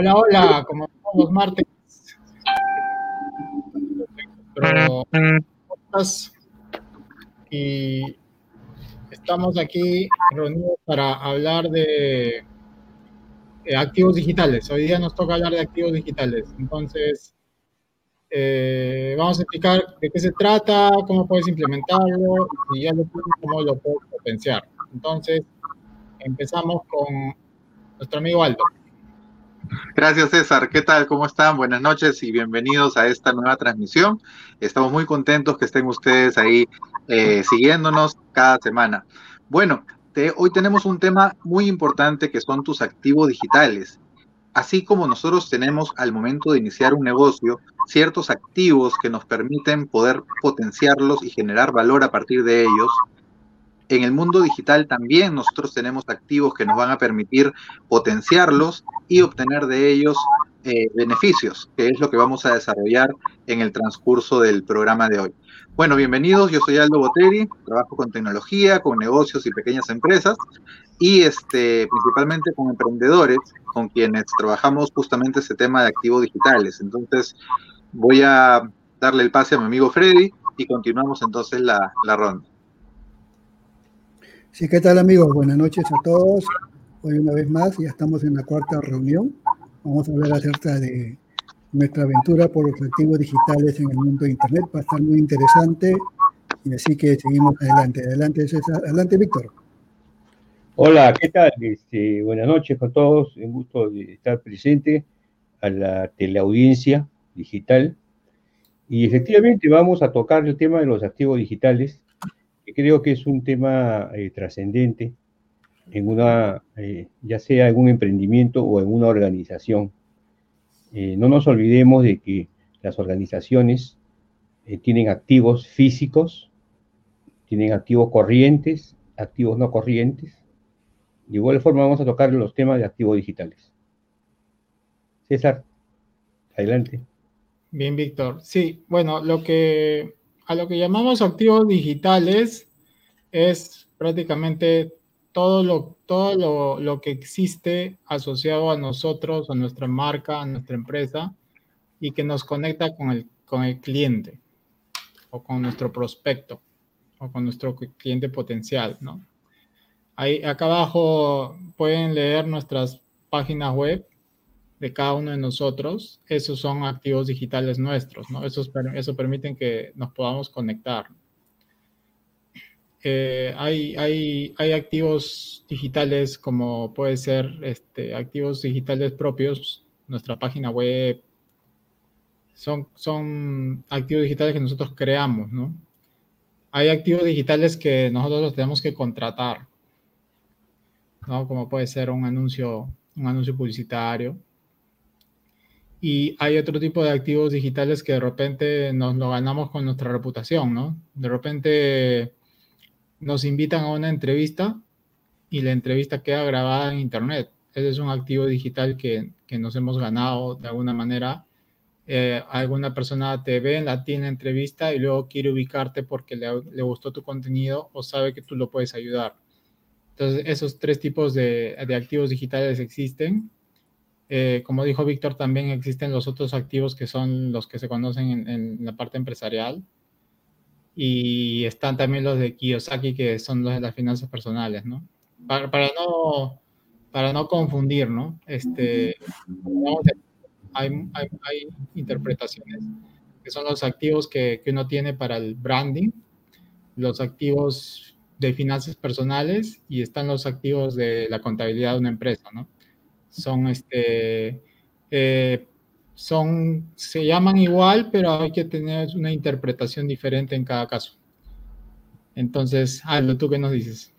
Hola, hola, como todos martes. y estamos aquí reunidos para hablar de activos digitales. Hoy día nos toca hablar de activos digitales. Entonces, eh, vamos a explicar de qué se trata, cómo puedes implementarlo y ya lo cómo lo puedes potenciar. Entonces, empezamos con nuestro amigo Aldo. Gracias César, ¿qué tal? ¿Cómo están? Buenas noches y bienvenidos a esta nueva transmisión. Estamos muy contentos que estén ustedes ahí eh, siguiéndonos cada semana. Bueno, hoy tenemos un tema muy importante que son tus activos digitales. Así como nosotros tenemos al momento de iniciar un negocio ciertos activos que nos permiten poder potenciarlos y generar valor a partir de ellos, en el mundo digital también nosotros tenemos activos que nos van a permitir potenciarlos y obtener de ellos eh, beneficios, que es lo que vamos a desarrollar en el transcurso del programa de hoy. Bueno, bienvenidos, yo soy Aldo Boteri, trabajo con tecnología, con negocios y pequeñas empresas y este, principalmente con emprendedores con quienes trabajamos justamente ese tema de activos digitales. Entonces, voy a darle el pase a mi amigo Freddy y continuamos entonces la, la ronda. Sí, ¿qué tal amigos? Buenas noches a todos. Hoy una vez más ya estamos en la cuarta reunión. Vamos a hablar acerca de nuestra aventura por los activos digitales en el mundo de Internet. Va a estar muy interesante y así que seguimos adelante. Adelante, César. Adelante, Víctor. Hola, ¿qué tal? Este, buenas noches a todos. Un gusto de estar presente a la teleaudiencia digital. Y efectivamente vamos a tocar el tema de los activos digitales creo que es un tema eh, trascendente en una, eh, ya sea en un emprendimiento o en una organización. Eh, no nos olvidemos de que las organizaciones tienen activos físicos, tienen activos corrientes, activos no corrientes. De igual forma vamos a tocar los temas de activos digitales. César, adelante. Bien, Víctor. Sí, bueno, lo que a lo que llamamos activos digitales es prácticamente todo lo, todo lo, que existe asociado a nosotros, a nuestra marca, a nuestra empresa y que nos conecta con el, con el cliente o con nuestro prospecto o con nuestro cliente potencial, ¿no? Ahí, acá abajo pueden leer nuestras páginas web de cada uno de nosotros, esos son activos digitales nuestros, ¿no? Eso, eso permiten que nos podamos conectar. Eh, hay, hay, hay, activos digitales como puede ser este, activos digitales propios, nuestra página web, son, son activos digitales que nosotros creamos, ¿no? Hay activos digitales que nosotros los tenemos que contratar, ¿no? Como puede ser un anuncio, un anuncio publicitario, y hay otro tipo de activos digitales que de repente nos lo ganamos con nuestra reputación, ¿no? De repente nos invitan a una entrevista y la entrevista queda grabada en Internet. Ese es un activo digital que, que nos hemos ganado de alguna manera. Eh, alguna persona te ve la tienda entrevista y luego quiere ubicarte porque le, le, gustó tu contenido o sabe que tú lo puedes ayudar. Entonces, esos tres tipos de, de activos digitales existen eh, como dijo Víctor, también existen los otros activos que son los que se conocen en, la parte empresarial. Y están también los de Kiyosaki, que son los de las finanzas personales, ¿no? Para, no, para no confundir, ¿no? Este, hay, hay, interpretaciones que son los activos que, que uno tiene para el branding, los activos de finanzas personales y están los activos de la contabilidad de una empresa, ¿no? son este eh, son se llaman igual pero hay que tener una interpretación diferente en cada caso entonces Aldo tú qué nos dices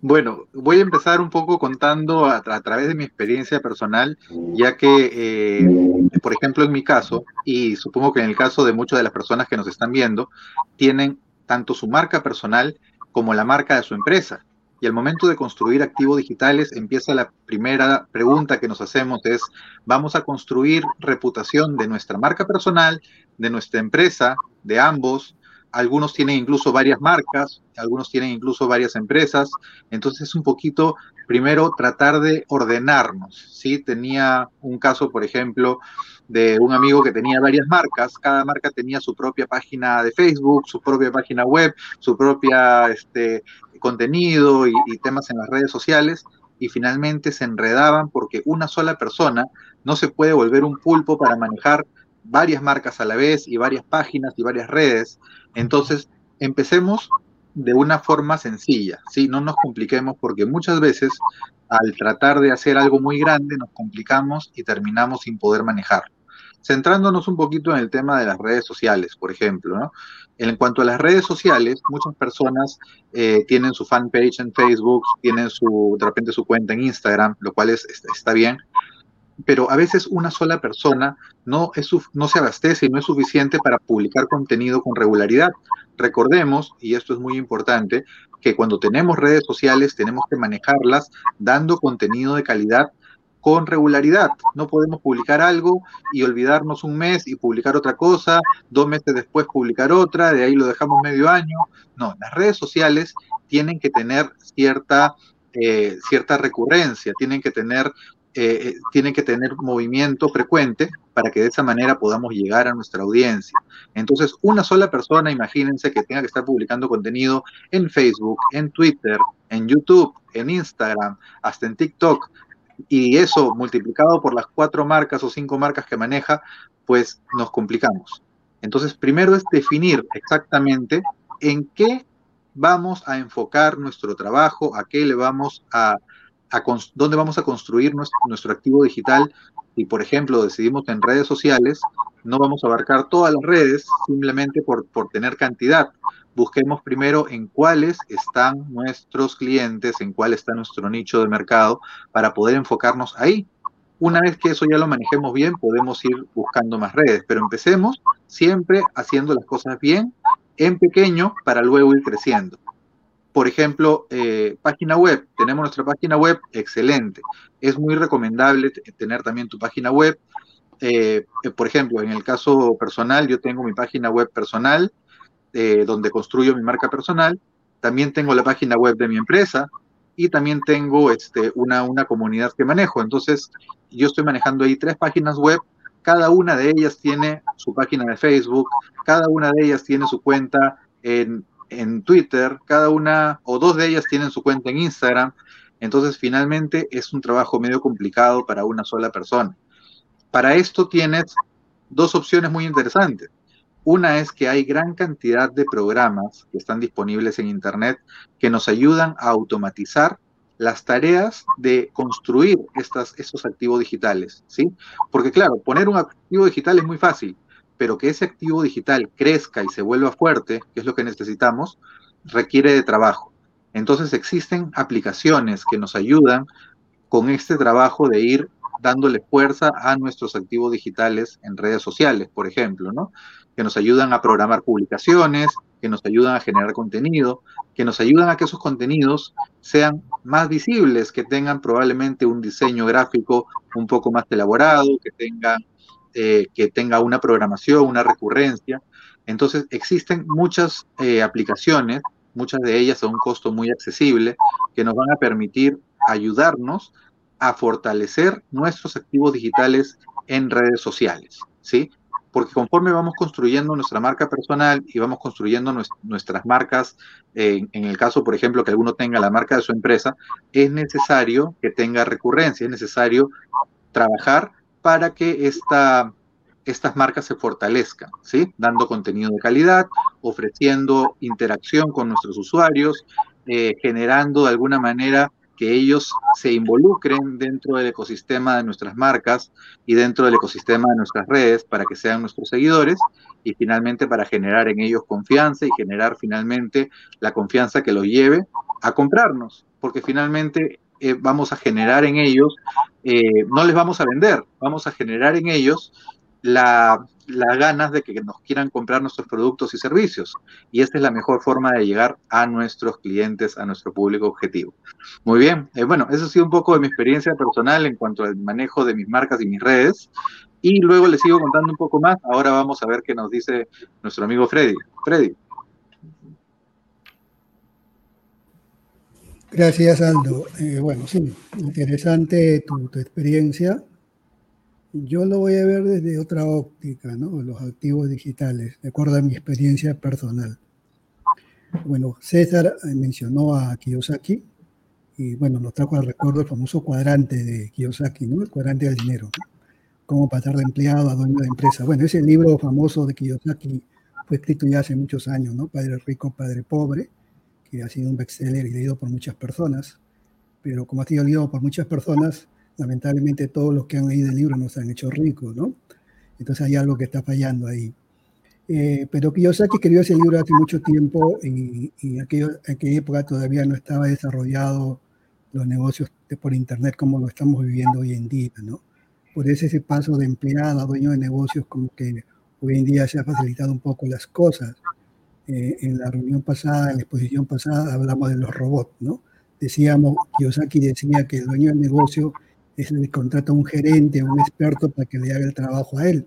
bueno, voy a empezar un poco contando a, través de mi experiencia personal, ya que, eh, por ejemplo, en mi caso, y supongo que en el caso de muchas de las personas que nos están viendo, tienen tanto su marca personal como la marca de su empresa. Y al momento de construir activos digitales empieza la primera pregunta que nos hacemos es, ¿vamos a construir reputación de nuestra marca personal, de nuestra empresa, de ambos, algunos tienen incluso varias marcas, algunos tienen incluso varias empresas, entonces es un poquito, primero, tratar de ordenarnos, ¿sí? Tenía un caso, por ejemplo, de un amigo que tenía varias marcas, cada marca tenía su propia página de Facebook, su propia página web, su propia este, contenido y, y temas en las redes sociales, y finalmente se enredaban porque una sola persona no se puede volver un pulpo para manejar varias marcas a la vez y varias páginas y varias redes. Entonces, empecemos de una forma sencilla, ¿sí? No nos compliquemos porque muchas veces al tratar de hacer algo muy grande nos complicamos y terminamos sin poder manejarlo. Centrándonos un poquito en el tema de las redes sociales, por ejemplo, ¿no? En cuanto a las redes sociales, muchas personas eh, tienen su fanpage en Facebook, tienen su, de repente su cuenta en Instagram, lo cual es, está bien, pero a veces una sola persona no, es, no se abastece y no es suficiente para publicar contenido con regularidad. Recordemos, y esto es muy importante, que cuando tenemos redes sociales tenemos que manejarlas dando contenido de calidad con regularidad. No podemos publicar algo y olvidarnos un mes y publicar otra cosa, dos meses después publicar otra, de ahí lo dejamos medio año. No, las redes sociales tienen que tener cierta, eh, cierta recurrencia, tienen que tener eh, tienen que tener movimiento frecuente para que de esa manera podamos llegar a nuestra audiencia. Entonces, una sola persona, imagínense que tenga que estar publicando contenido en Facebook, en Twitter, en YouTube, en Instagram, hasta en TikTok, y eso multiplicado por las cuatro marcas o cinco marcas que maneja, pues nos complicamos. Entonces, primero es definir exactamente en qué vamos a enfocar nuestro trabajo, a qué le vamos a dónde vamos a construir nuestro, activo digital y, por ejemplo, decidimos en redes sociales, no vamos a abarcar todas las redes simplemente por, por tener cantidad. Busquemos primero en cuáles están nuestros clientes, en cuál está nuestro nicho de mercado para poder enfocarnos ahí. Una vez que eso ya lo manejemos bien, podemos ir buscando más redes, pero empecemos siempre haciendo las cosas bien, en pequeño, para luego ir creciendo por ejemplo, eh, página web. Tenemos nuestra página web, excelente. Es muy recomendable tener también tu página web. Eh, eh, por ejemplo, en el caso personal, yo tengo mi página web personal, donde construyo mi marca personal. También tengo la página web de mi empresa y también tengo este, una, una comunidad que manejo. Entonces, yo estoy manejando ahí tres páginas web. Cada una de ellas tiene su página de Facebook, cada una de ellas tiene su cuenta en en Twitter, cada una o dos de ellas tienen su cuenta en Instagram, entonces finalmente es un trabajo medio complicado para una sola persona. Para esto tienes dos opciones muy interesantes. Una es que hay gran cantidad de programas que están disponibles en Internet que nos ayudan a automatizar las tareas de construir estas, estos activos digitales, ¿sí? Porque claro, poner un activo digital es muy fácil, pero que ese activo digital crezca y se vuelva fuerte, que es lo que necesitamos, requiere de trabajo. Entonces existen aplicaciones que nos ayudan con este trabajo de ir dándole fuerza a nuestros activos digitales en redes sociales, por ejemplo, ¿no? Que nos ayudan a programar publicaciones, que nos ayudan a generar contenido, que nos ayudan a que esos contenidos sean más visibles, que tengan probablemente un diseño gráfico un poco más elaborado, que tengan eh, que tenga una programación, una recurrencia. Entonces, existen muchas eh, aplicaciones, muchas de ellas a un costo muy accesible, que nos van a permitir ayudarnos a fortalecer nuestros activos digitales en redes sociales, ¿sí? Porque conforme vamos construyendo nuestra marca personal y vamos construyendo nuestras marcas, en el caso, por ejemplo, que alguno tenga la marca de su empresa, es necesario que tenga recurrencia, es necesario trabajar para que esta, estas marcas se fortalezcan, ¿sí? Dando contenido de calidad, ofreciendo interacción con nuestros usuarios, eh, generando de alguna manera que ellos se involucren dentro del ecosistema de nuestras marcas y dentro del ecosistema de nuestras redes para que sean nuestros seguidores y finalmente para generar en ellos confianza y generar finalmente la confianza que los lleve a comprarnos, porque finalmente vamos a generar en ellos, eh, no les vamos a vender, vamos a generar en ellos las ganas de que nos quieran comprar nuestros productos y servicios. Y esta es la mejor forma de llegar a nuestros clientes, a nuestro público objetivo. Muy bien, eh, bueno, eso ha sido un poco de mi experiencia personal en cuanto al manejo de mis marcas y mis redes. Y luego les sigo contando un poco más. Ahora vamos a ver qué nos dice nuestro amigo Freddy. Freddy. Gracias, Aldo. Eh, bueno, sí, interesante tu, experiencia. Yo lo voy a ver desde otra óptica, ¿no? Los activos digitales, de acuerdo a mi experiencia personal. Bueno, César eh, mencionó a Kiyosaki y bueno, nos trajo al recuerdo el famoso cuadrante de Kiyosaki, ¿no? El cuadrante del dinero. Cómo pasar de empleado a dueño de empresa. Bueno, ese libro famoso de Kiyosaki fue escrito ya hace muchos años, ¿no? Padre rico, padre pobre, que ha sido un bestseller y leído por muchas personas. Pero como ha sido leído por muchas personas, lamentablemente todos los que han leído el libro no se han hecho ricos, ¿no? Entonces hay algo que está fallando ahí. Eh, pero Kiyosaki escribió ese libro hace mucho tiempo y, en aquella época todavía no estaba desarrollado los negocios por Internet como lo estamos viviendo hoy en día, ¿no? Por eso ese paso de empleado a dueño de negocios como que hoy en día se ha facilitado un poco las cosas. Eh, en la reunión pasada, en la exposición pasada, hablamos de los robots, ¿no? Decíamos, Kiyosaki decía que el dueño del negocio es el que contrata a un gerente, a un experto para que le haga el trabajo a él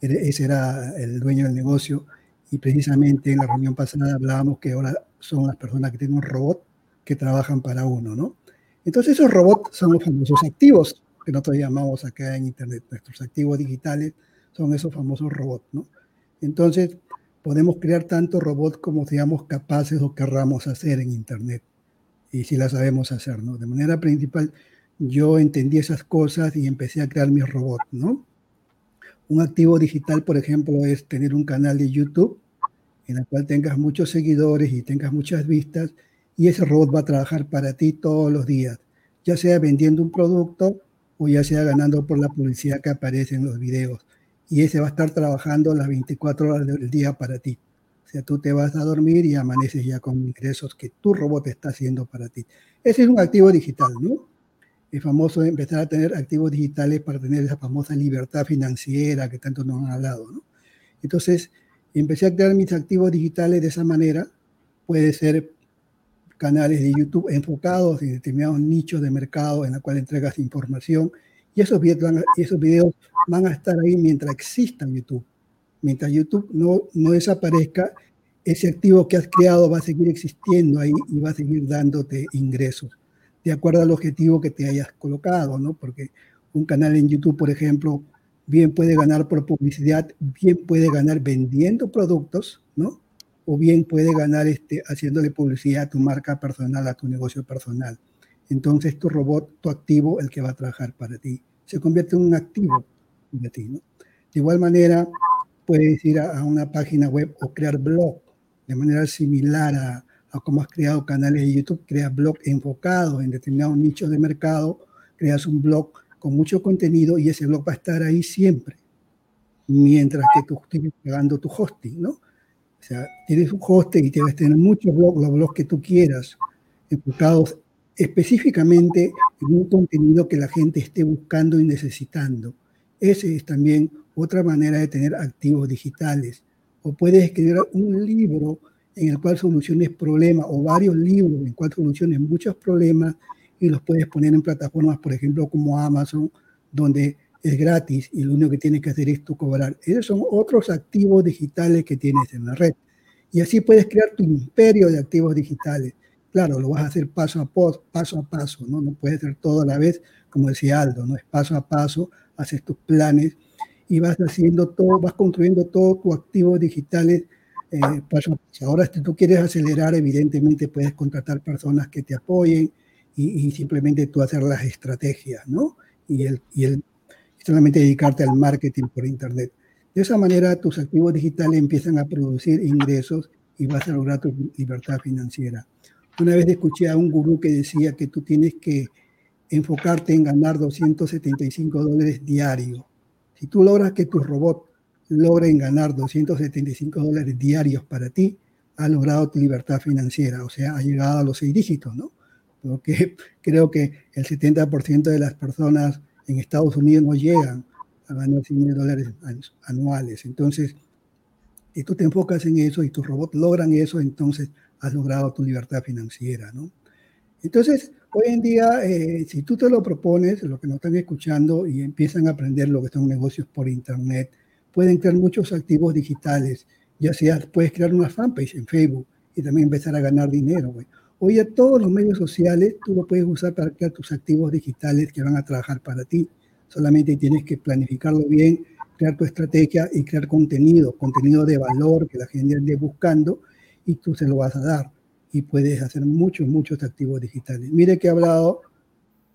ese era el dueño del negocio y precisamente en la reunión pasada hablábamos que ahora son las personas que tienen un robot que trabajan para uno, ¿no? Entonces esos robots son los famosos activos que nosotros llamamos acá en Internet. Nuestros activos digitales son esos famosos robots, ¿no? Entonces podemos crear tantos robots como seamos capaces o querramos hacer en Internet y si la sabemos hacer, ¿no? De manera principal, yo entendí esas cosas y empecé a crear mis robots, ¿no? Un activo digital, por ejemplo, es tener un canal de YouTube en el cual tengas muchos seguidores y tengas muchas vistas y ese robot va a trabajar para ti todos los días, ya sea vendiendo un producto o ya sea ganando por la publicidad que aparece en los videos. Y ese va a estar trabajando las 24 horas del día para ti. O sea, tú te vas a dormir y amaneces ya con ingresos que tu robot está haciendo para ti. Ese es un activo digital, ¿no? es famoso empezar a tener activos digitales para tener esa famosa libertad financiera que tanto nos han hablado. ¿no? Entonces, empecé a crear mis activos digitales de esa manera. Puede ser canales de YouTube enfocados en determinados nichos de mercado en la cual entregas información y esos videos, van a, esos videos van a estar ahí mientras exista YouTube. Mientras YouTube no, no desaparezca, ese activo que has creado va a seguir existiendo ahí y va a seguir dándote ingresos de acuerdo al objetivo que te hayas colocado, ¿no? Porque un canal en YouTube, por ejemplo, bien puede ganar por publicidad, bien puede ganar vendiendo productos, ¿no? O bien puede ganar este, haciéndole publicidad a tu marca personal, a tu negocio personal. Entonces tu robot, tu activo, el que va a trabajar para ti, se convierte en un activo de ti. De igual manera, puedes ir a, a una página web o crear blog de manera similar a, a cómo has creado canales de YouTube, creas blog enfocados en determinados nichos de mercado, creas un blog con mucho contenido y ese blog va a estar ahí siempre, mientras que tú estés pagando tu hosting, ¿no? O sea, tienes un hosting y tienes que tener muchos blogs, los blogs que tú quieras, enfocados específicamente en un contenido que la gente esté buscando y necesitando. Ese es también otra manera de tener activos digitales. O puedes escribir un libro en el cual soluciones problemas o varios libros en el cual soluciones muchos problemas y los puedes poner en plataformas, por ejemplo, como Amazon, donde es gratis y lo único que tienes que hacer es tú cobrar. Esos son otros activos digitales que tienes en la red. Y así puedes crear tu imperio de activos digitales. Claro, lo vas a hacer paso a paso, a paso, ¿no? No puedes hacer todo a la vez, como decía Aldo, ¿no? Es paso a paso, haces tus planes y vas haciendo todo, vas construyendo todos tus activos digitales eh, Ahora, si tú quieres acelerar, evidentemente puedes contratar personas que te apoyen y, simplemente tú hacer las estrategias, ¿no? Y, el, y el, solamente dedicarte al marketing por Internet. De esa manera, tus activos digitales empiezan a producir ingresos y vas a lograr tu libertad financiera. Una vez escuché a un gurú que decía que tú tienes que enfocarte en ganar 275 dólares diarios. Si tú logras que tus robots logren ganar 275 dólares diarios para ti, ha logrado tu libertad financiera, o sea, ha llegado a los seis dígitos, ¿no? Porque creo que el 70% de las personas en Estados Unidos no llegan a ganar 100 dólares anuales. Entonces, si tú te enfocas en eso y tus robots logran eso, entonces has logrado tu libertad financiera, ¿no? Entonces, hoy en día, eh, si tú te lo propones, lo que nos están escuchando y empiezan a aprender lo que son negocios por Internet, pueden crear muchos activos digitales, ya sea puedes crear una fanpage en Facebook y también empezar a ganar dinero, Hoy a todos los medios sociales tú lo puedes usar para crear tus activos digitales que van a trabajar para ti. Solamente tienes que planificarlo bien, crear tu estrategia y crear contenido, contenido de valor que la gente ande buscando y tú se lo vas a dar. Y puedes hacer muchos, muchos activos digitales. Mire que he hablado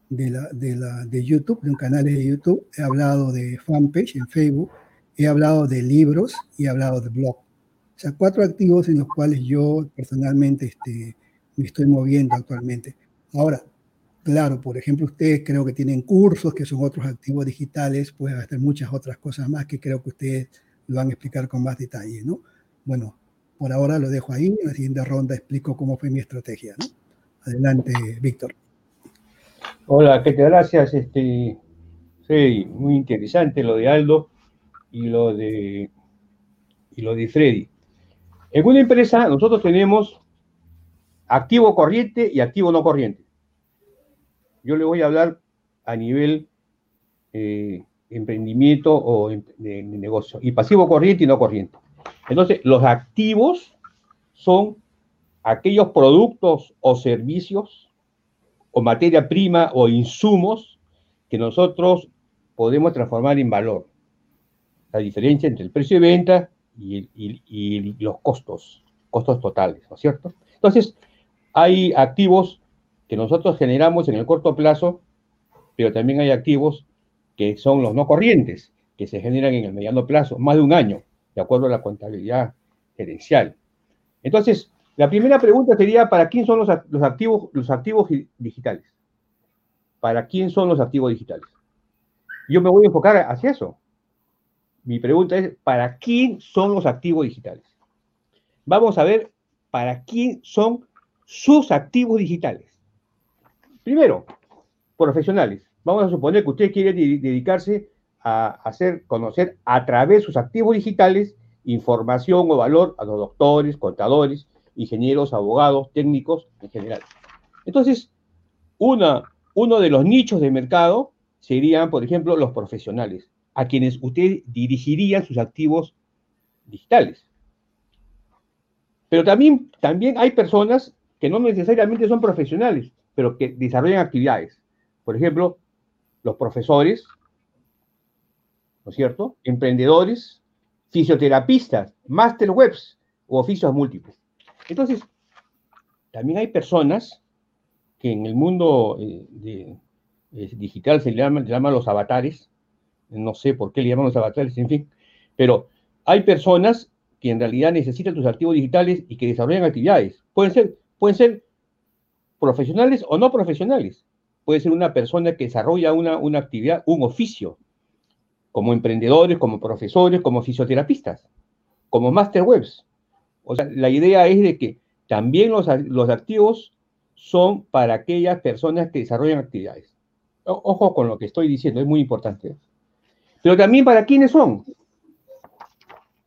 de, la, de, la, de YouTube, de un canal de YouTube, he hablado de fanpage en Facebook, he hablado de libros y he hablado de blog. O sea, cuatro activos en los cuales yo personalmente este, me estoy moviendo actualmente. Ahora, claro, por ejemplo, ustedes creo que tienen cursos que son otros activos digitales, pueden hacer muchas otras cosas más que creo que ustedes lo van a explicar con más detalle, ¿no? Bueno, por ahora lo dejo ahí, en la siguiente ronda explico cómo fue mi estrategia, ¿no? Adelante, Víctor. Hola, ¿qué tal? Gracias. Este, sí, muy interesante lo de Aldo y lo de, y lo de Freddy. En una empresa nosotros tenemos activo corriente y activo no corriente. Yo le voy a hablar a nivel eh, emprendimiento o de, negocio, y pasivo corriente y no corriente. Entonces, los activos son aquellos productos o servicios o materia prima o insumos que nosotros podemos transformar en valor. La diferencia entre el precio de venta y, los costos, costos totales, ¿no es cierto? Entonces, hay activos que nosotros generamos en el corto plazo, pero también hay activos que son los no corrientes, que se generan en el mediano plazo, más de un año, de acuerdo a la contabilidad gerencial. Entonces, la primera pregunta sería, ¿para quién son los, activos, los activos digitales? ¿Para quién son los activos digitales? Yo me voy a enfocar hacia eso. Mi pregunta es, ¿para quién son los activos digitales? Vamos a ver para quién son sus activos digitales. Primero, profesionales. Vamos a suponer que usted quiere dedicarse a hacer conocer a través de sus activos digitales información o valor a los doctores, contadores, ingenieros, abogados, técnicos en general. Entonces, una, uno de los nichos de mercado serían, por ejemplo, los profesionales, a quienes usted dirigiría sus activos digitales. Pero también, también hay personas que no necesariamente son profesionales, pero que desarrollan actividades. Por ejemplo, los profesores, ¿no es cierto? Emprendedores, fisioterapistas, master webs o oficios múltiples. Entonces, también hay personas que en el mundo eh, digital se le llaman, llaman los avatares, no sé por qué le llaman los avatares, en fin, pero hay personas que en realidad necesitan tus activos digitales y que desarrollan actividades. Pueden ser Pueden ser profesionales o no profesionales. Puede ser una persona que desarrolla una, una actividad, un oficio, como emprendedores, como profesores, como fisioterapistas, como master webs. O sea, la idea es de que también los, los activos son para aquellas personas que desarrollan actividades. Ojo con lo que estoy diciendo, es muy importante. Pero también para quiénes son.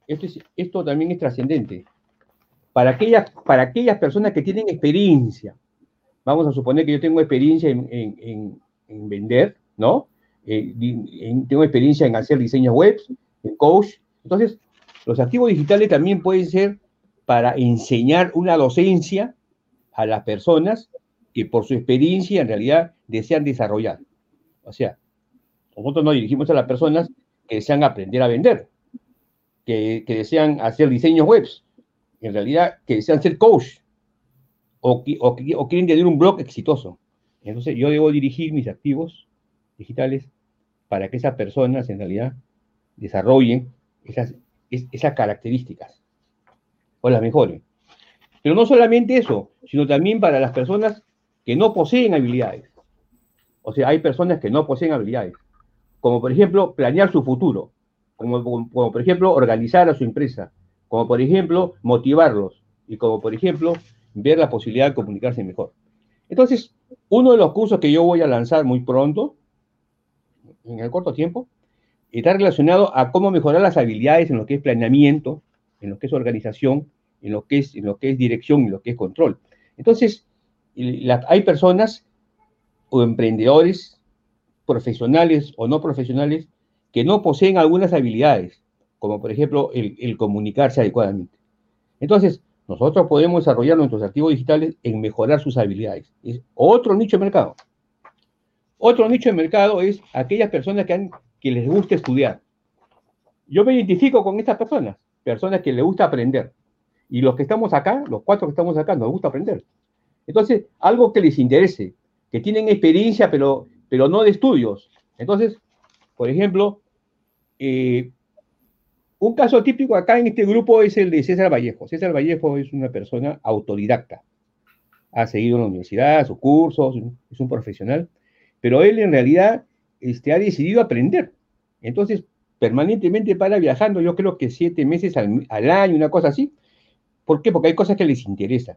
Esto, esto también es trascendente para aquellas, para aquellas personas que tienen experiencia. Vamos a suponer que yo tengo experiencia en, vender, ¿no? Eh, tengo experiencia en hacer diseños web, en coach. Entonces, los activos digitales también pueden ser para enseñar una docencia a las personas que por su experiencia en realidad desean desarrollar. O sea, nosotros nos dirigimos a las personas que desean aprender a vender, que, que desean hacer diseños webs, en realidad que desean ser coach o, o, quieren tener un blog exitoso. Entonces yo debo dirigir mis activos digitales para que esas personas en realidad desarrollen esas, esas características o las mejoren. Pero no solamente eso, sino también para las personas que no poseen habilidades. O sea, hay personas que no poseen habilidades, como por ejemplo planear su futuro, como, como por ejemplo organizar a su empresa, como por ejemplo motivarlos y como por ejemplo ver la posibilidad de comunicarse mejor. Entonces, uno de los cursos que yo voy a lanzar muy pronto, en el corto tiempo, está relacionado a cómo mejorar las habilidades en lo que es planeamiento, en lo que es organización, en lo que es, dirección en lo que es control. Entonces, hay personas o emprendedores, profesionales o no profesionales, que no poseen algunas habilidades como por ejemplo el, comunicarse adecuadamente. Entonces, nosotros podemos desarrollar nuestros activos digitales en mejorar sus habilidades. Es otro nicho de mercado. Otro nicho de mercado es aquellas personas que, les gusta estudiar. Yo me identifico con estas personas, personas que les gusta aprender. Y los que estamos acá, los cuatro que estamos acá, nos gusta aprender. Entonces, algo que les interese, que tienen experiencia, pero, pero no de estudios. Entonces, por ejemplo, eh, un caso típico acá en este grupo es el de César Vallejo. César Vallejo es una persona autodidacta. Ha seguido en la universidad, sus cursos, es un profesional, pero él en realidad este, ha decidido aprender. Entonces, permanentemente para viajando, yo creo que siete meses al, año, una cosa así. ¿Por qué? Porque hay cosas que les interesan.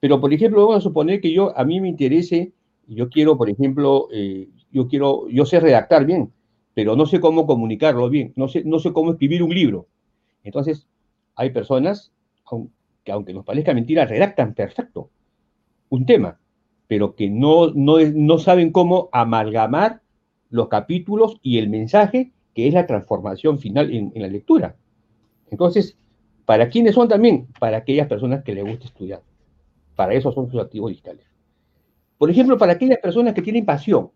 Pero, por ejemplo, vamos a suponer que yo, a mí me interese, yo quiero, por ejemplo, eh, yo quiero, yo sé redactar bien, pero no sé cómo comunicarlo bien, no sé, no sé cómo escribir un libro. Entonces, hay personas que, aunque nos parezca mentira, redactan perfecto un tema, pero que no, no, no saben cómo amalgamar los capítulos y el mensaje, que es la transformación final en, la lectura. Entonces, ¿para quiénes son también? Para aquellas personas que les gusta estudiar. Para eso son sus activos digitales. Por ejemplo, para aquellas personas que tienen pasión,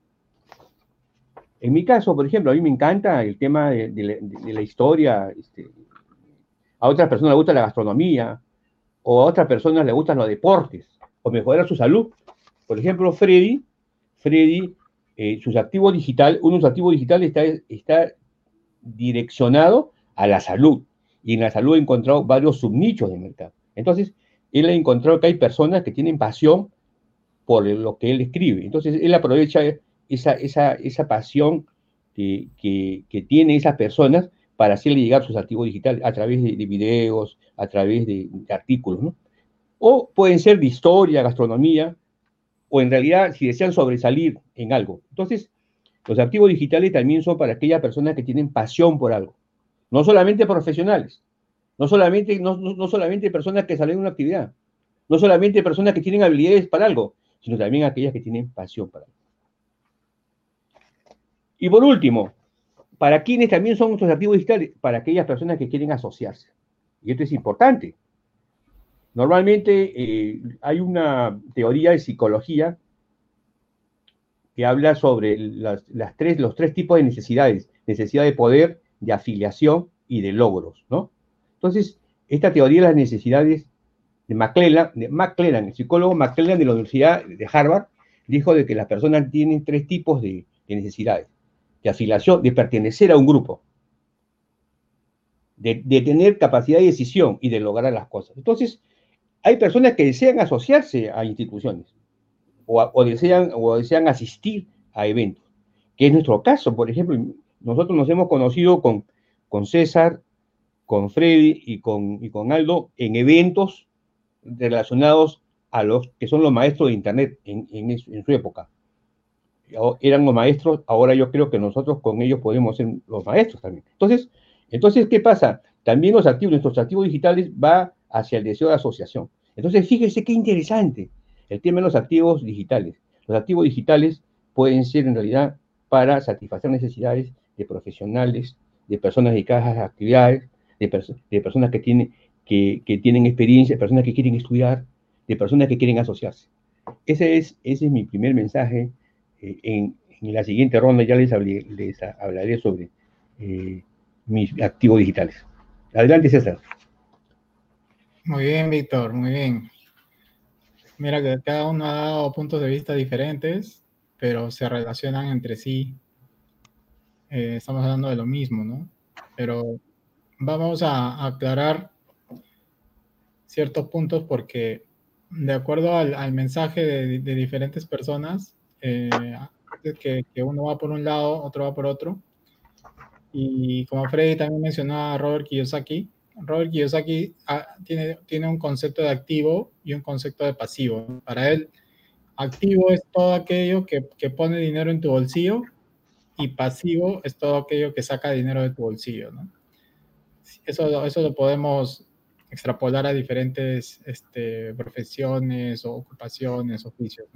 en mi caso, por ejemplo, a mí me encanta el tema de, la, historia, este, a otras personas les gusta la gastronomía, o a otras personas les gustan los deportes, o mejorar su salud. Por ejemplo, Freddy, Freddy, eh, sus activos digitales, uno de sus activos digitales está, está direccionado a la salud, y en la salud ha encontrado varios subnichos de mercado. Entonces, él ha encontrado que hay personas que tienen pasión por lo que él escribe. Entonces, él aprovecha esa, esa, esa pasión que, que, tienen esas personas para hacerle llegar sus activos digitales a través de, videos, a través de, artículos, ¿no? O pueden ser de historia, gastronomía, o en realidad si desean sobresalir en algo. Entonces, los activos digitales también son para aquellas personas que tienen pasión por algo. No solamente profesionales, no solamente, no, no solamente personas que salen de una actividad, no solamente personas que tienen habilidades para algo, sino también aquellas que tienen pasión para algo. Y por último, ¿para quiénes también son nuestros activos digitales? Para aquellas personas que quieren asociarse. Y esto es importante. Normalmente eh, hay una teoría de psicología que habla sobre las, tres, los tres tipos de necesidades. Necesidad de poder, de afiliación y de logros, ¿no? Entonces, esta teoría de las necesidades de McClellan, de el psicólogo McClellan de la Universidad de Harvard, dijo de que las personas tienen tres tipos de necesidades de afiliación, de pertenecer a un grupo, de, tener capacidad de decisión y de lograr las cosas. Entonces, hay personas que desean asociarse a instituciones o, desean, o desean asistir a eventos, que es nuestro caso. Por ejemplo, nosotros nos hemos conocido con, con César, con Freddy y con, y con Aldo en eventos relacionados a los que son los maestros de Internet en, en su época eran los maestros, ahora yo creo que nosotros con ellos podemos ser los maestros también. Entonces, entonces ¿qué pasa? También los activos, nuestros activos digitales va hacia el deseo de asociación. Entonces, fíjense qué interesante el tema de los activos digitales. Los activos digitales pueden ser en realidad para satisfacer necesidades de profesionales, de personas dedicadas a actividades, de, de personas que tienen, que, que, tienen experiencia, personas que quieren estudiar, de personas que quieren asociarse. Ese es, ese es mi primer mensaje eh, en, la siguiente ronda ya les, hablaré sobre eh, mis activos digitales. Adelante, César. Muy bien, Víctor, muy bien. Mira que cada uno ha dado puntos de vista diferentes, pero se relacionan entre sí. Eh, estamos hablando de lo mismo, ¿no? Pero vamos a aclarar ciertos puntos porque de acuerdo al, mensaje de, diferentes personas, eh, que, que, uno va por un lado, otro va por otro. Y como Freddy también mencionó a Robert Kiyosaki, Robert Kiyosaki ah, tiene, tiene un concepto de activo y un concepto de pasivo. Para él, activo es todo aquello que, que pone dinero en tu bolsillo y pasivo es todo aquello que saca dinero de tu bolsillo. ¿no? Eso, eso lo podemos extrapolar a diferentes este, profesiones o ocupaciones, oficios.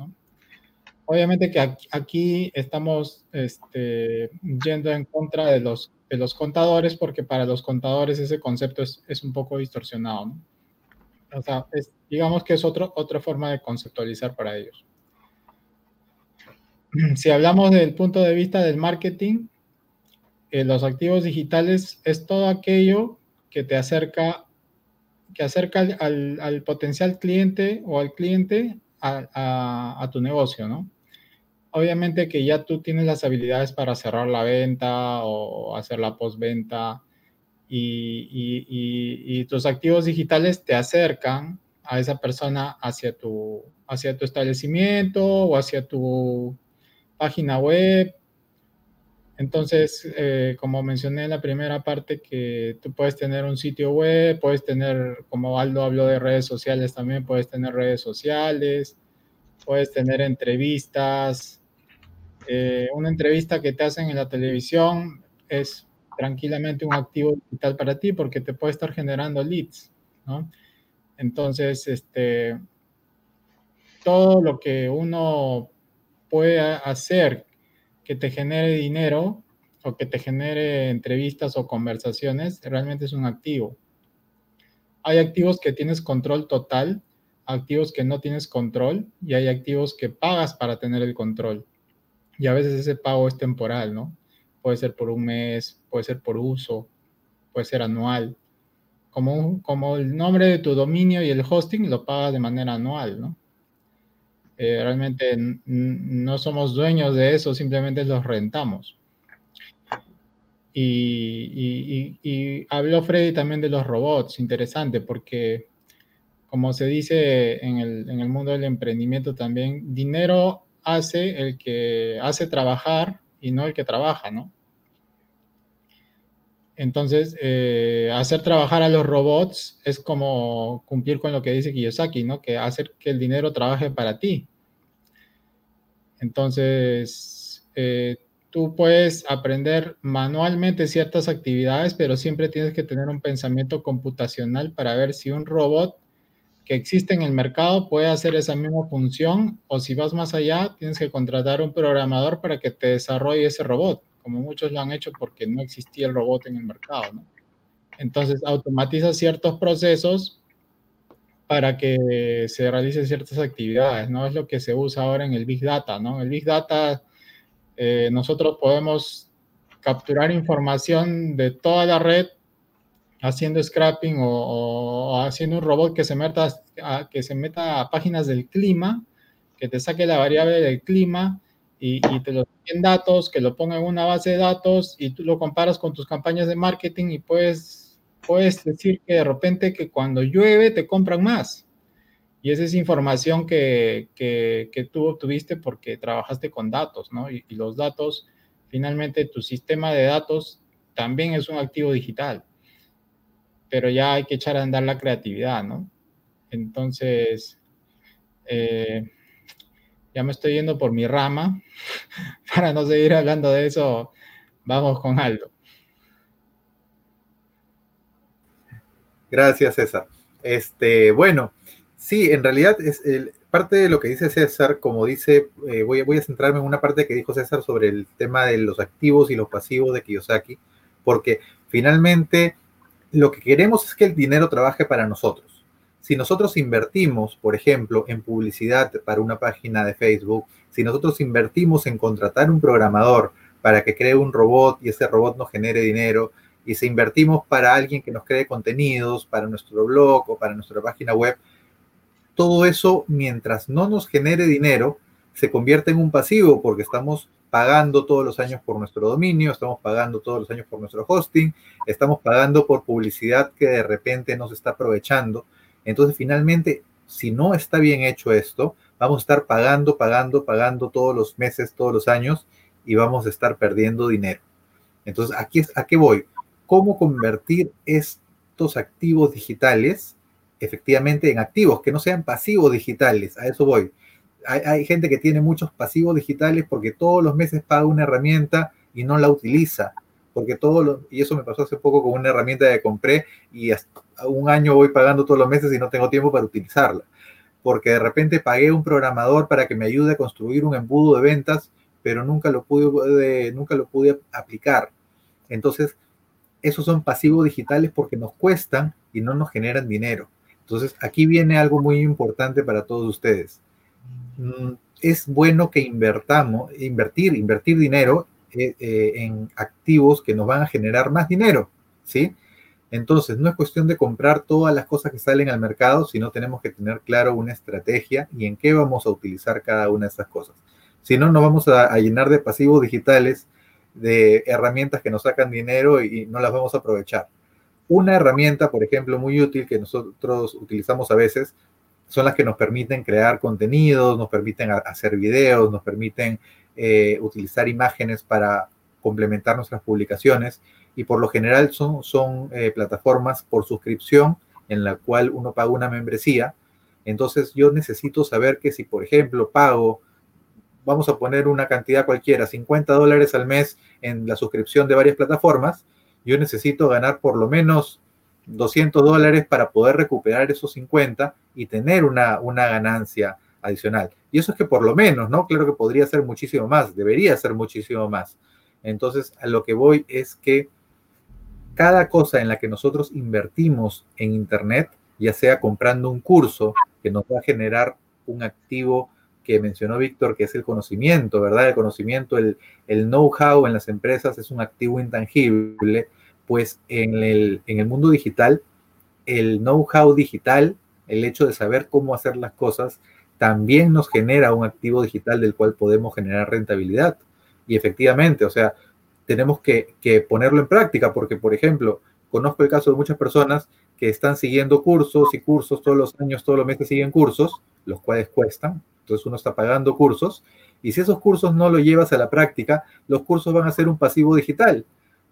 Obviamente que aquí, estamos este, yendo en contra de los, los contadores porque para los contadores ese concepto es, un poco distorsionado. O sea, digamos que es otro, otra forma de conceptualizar para ellos. Si hablamos del punto de vista del marketing, eh, los activos digitales es todo aquello que te acerca, que acerca al, potencial cliente o al cliente a, tu negocio, ¿no? Obviamente que ya tú tienes las habilidades para cerrar la venta o hacer la postventa y, tus activos digitales te acercan a esa persona hacia tu, hacia tu establecimiento o hacia tu página web entonces, eh, como mencioné en la primera parte, que tú puedes tener un sitio web, puedes tener, como Aldo habló de redes sociales también, puedes tener redes sociales, puedes tener entrevistas. Eh, una entrevista que te hacen en la televisión es tranquilamente un activo digital para ti porque te puede estar generando leads. Entonces, este, todo lo que uno puede hacer que te genere dinero o que te genere entrevistas o conversaciones, realmente es un activo. Hay activos que tienes control total, activos que no tienes control y hay activos que pagas para tener el control. Y a veces ese pago es temporal, ¿no? Puede ser por un mes, puede ser por uso, puede ser anual. Como, como el nombre de tu dominio y el hosting lo pagas de manera anual, ¿no? Eh, realmente no somos dueños de eso, simplemente los rentamos. Y, habló Freddy también de los robots, interesante, porque como se dice en el, en el, mundo del emprendimiento también, dinero hace el que hace trabajar y no el que trabaja, ¿no? Entonces, eh, hacer trabajar a los robots es como cumplir con lo que dice Kiyosaki, ¿no? Que hacer que el dinero trabaje para ti. Entonces, eh, tú puedes aprender manualmente ciertas actividades, pero siempre tienes que tener un pensamiento computacional para ver si un robot que existe en el mercado puede hacer esa misma función o si vas más allá, tienes que contratar un programador para que te desarrolle ese robot como muchos lo han hecho porque no existía el robot en el mercado. Entonces, automatiza ciertos procesos para que se realicen ciertas actividades, ¿no? Es lo que se usa ahora en el Big Data, ¿no? El Big Data, eh, nosotros podemos capturar información de toda la red haciendo scrapping o, haciendo un robot que se, meta a, que se meta a páginas del clima, que te saque la variable del clima y, te lo en datos, que lo ponga en una base de datos y tú lo comparas con tus campañas de marketing y puedes, puedes decir que de repente que cuando llueve te compran más. Y esa es información que, que, tú obtuviste porque trabajaste con datos, ¿no? Y, los datos, finalmente tu sistema de datos también es un activo digital, pero ya hay que echar a andar la creatividad, ¿no? Entonces, eh, ya me estoy yendo por mi rama. Para no seguir hablando de eso, vamos con Aldo. Gracias, César. Este, bueno, sí, en realidad es parte de lo que dice César, como dice, eh, voy, voy a centrarme en una parte que dijo César sobre el tema de los activos y los pasivos de Kiyosaki, porque finalmente lo que queremos es que el dinero trabaje para nosotros. Si nosotros invertimos, por ejemplo, en publicidad para una página de Facebook, si nosotros invertimos en contratar un programador para que cree un robot y ese robot nos genere dinero, y si invertimos para alguien que nos cree contenidos, para nuestro blog o para nuestra página web, todo eso, mientras no nos genere dinero, se convierte en un pasivo porque estamos pagando todos los años por nuestro dominio, estamos pagando todos los años por nuestro hosting, estamos pagando por publicidad que de repente nos está aprovechando entonces, finalmente, si no está bien hecho esto, vamos a estar pagando, pagando, pagando todos los meses, todos los años y vamos a estar perdiendo dinero. Entonces, aquí es, ¿a qué voy? ¿Cómo convertir estos activos digitales efectivamente en activos, que no sean pasivos digitales? A eso voy. Hay, gente que tiene muchos pasivos digitales porque todos los meses paga una herramienta y no la utiliza porque todo lo, y eso me pasó hace poco con una herramienta que compré y un año voy pagando todos los meses y no tengo tiempo para utilizarla, porque de repente pagué un programador para que me ayude a construir un embudo de ventas, pero nunca lo pude, nunca lo pude aplicar. Entonces, esos son pasivos digitales porque nos cuestan y no nos generan dinero. Entonces, aquí viene algo muy importante para todos ustedes. Mm, es bueno que invertamos, invertir, invertir dinero eh, eh, en activos que nos van a generar más dinero, ¿sí? Entonces, no es cuestión de comprar todas las cosas que salen al mercado, sino tenemos que tener claro una estrategia y en qué vamos a utilizar cada una de esas cosas. Si no, nos vamos a, llenar de pasivos digitales, de herramientas que nos sacan dinero y, no las vamos a aprovechar. Una herramienta, por ejemplo, muy útil que nosotros utilizamos a veces son las que nos permiten crear contenidos, nos permiten hacer videos, nos permiten eh, utilizar imágenes para complementar nuestras publicaciones y por lo general son, son eh, plataformas por suscripción en la cual uno paga una membresía. Entonces yo necesito saber que si, por ejemplo, pago, vamos a poner una cantidad cualquiera, 50 dólares al mes en la suscripción de varias plataformas, yo necesito ganar por lo menos 200 dólares para poder recuperar esos 50 y tener una, una ganancia adicional. Y eso es que por lo menos, ¿no? Claro que podría ser muchísimo más, debería ser muchísimo más. Entonces, a lo que voy es que cada cosa en la que nosotros invertimos en Internet, ya sea comprando un curso que nos va a generar un activo que mencionó Víctor, que es el conocimiento, ¿verdad? El conocimiento, el, el know-how en las empresas es un activo intangible, pues en el, en el mundo digital, el know-how digital, el hecho de saber cómo hacer las cosas, también nos genera un activo digital del cual podemos generar rentabilidad. Y efectivamente, o sea, tenemos que, ponerlo en práctica, porque, por ejemplo, conozco el caso de muchas personas que están siguiendo cursos y cursos todos los años, todos los meses siguen cursos, los cuales cuestan, entonces uno está pagando cursos, y si esos cursos no los llevas a la práctica, los cursos van a ser un pasivo digital,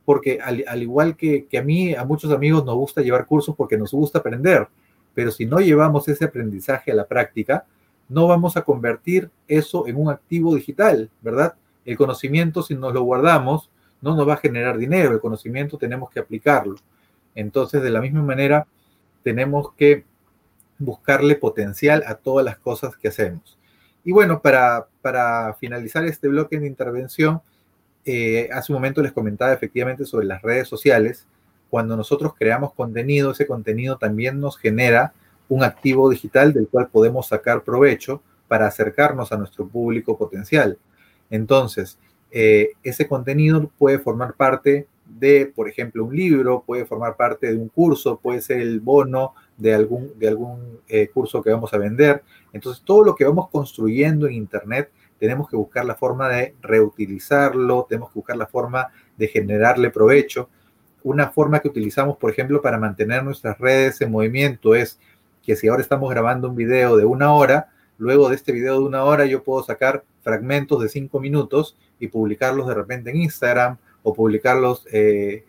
porque al, igual que, a mí, a muchos amigos nos gusta llevar cursos porque nos gusta aprender, pero si no llevamos ese aprendizaje a la práctica, no vamos a convertir eso en un activo digital, ¿verdad? El conocimiento, si nos lo guardamos, no nos va a generar dinero, el conocimiento tenemos que aplicarlo. Entonces, de la misma manera, tenemos que buscarle potencial a todas las cosas que hacemos. Y bueno, para, para finalizar este bloque de intervención, eh, hace un momento les comentaba efectivamente sobre las redes sociales. Cuando nosotros creamos contenido, ese contenido también nos genera un activo digital del cual podemos sacar provecho para acercarnos a nuestro público potencial. Entonces, eh, ese contenido puede formar parte de, por ejemplo, un libro, puede formar parte de un curso, puede ser el bono de algún, de algún eh, curso que vamos a vender. Entonces, todo lo que vamos construyendo en Internet, tenemos que buscar la forma de reutilizarlo, tenemos que buscar la forma de generarle provecho. Una forma que utilizamos, por ejemplo, para mantener nuestras redes en movimiento es que si ahora estamos grabando un video de una hora, luego de este video de una hora yo puedo sacar fragmentos de cinco minutos y publicarlos de repente en Instagram o publicarlos eh,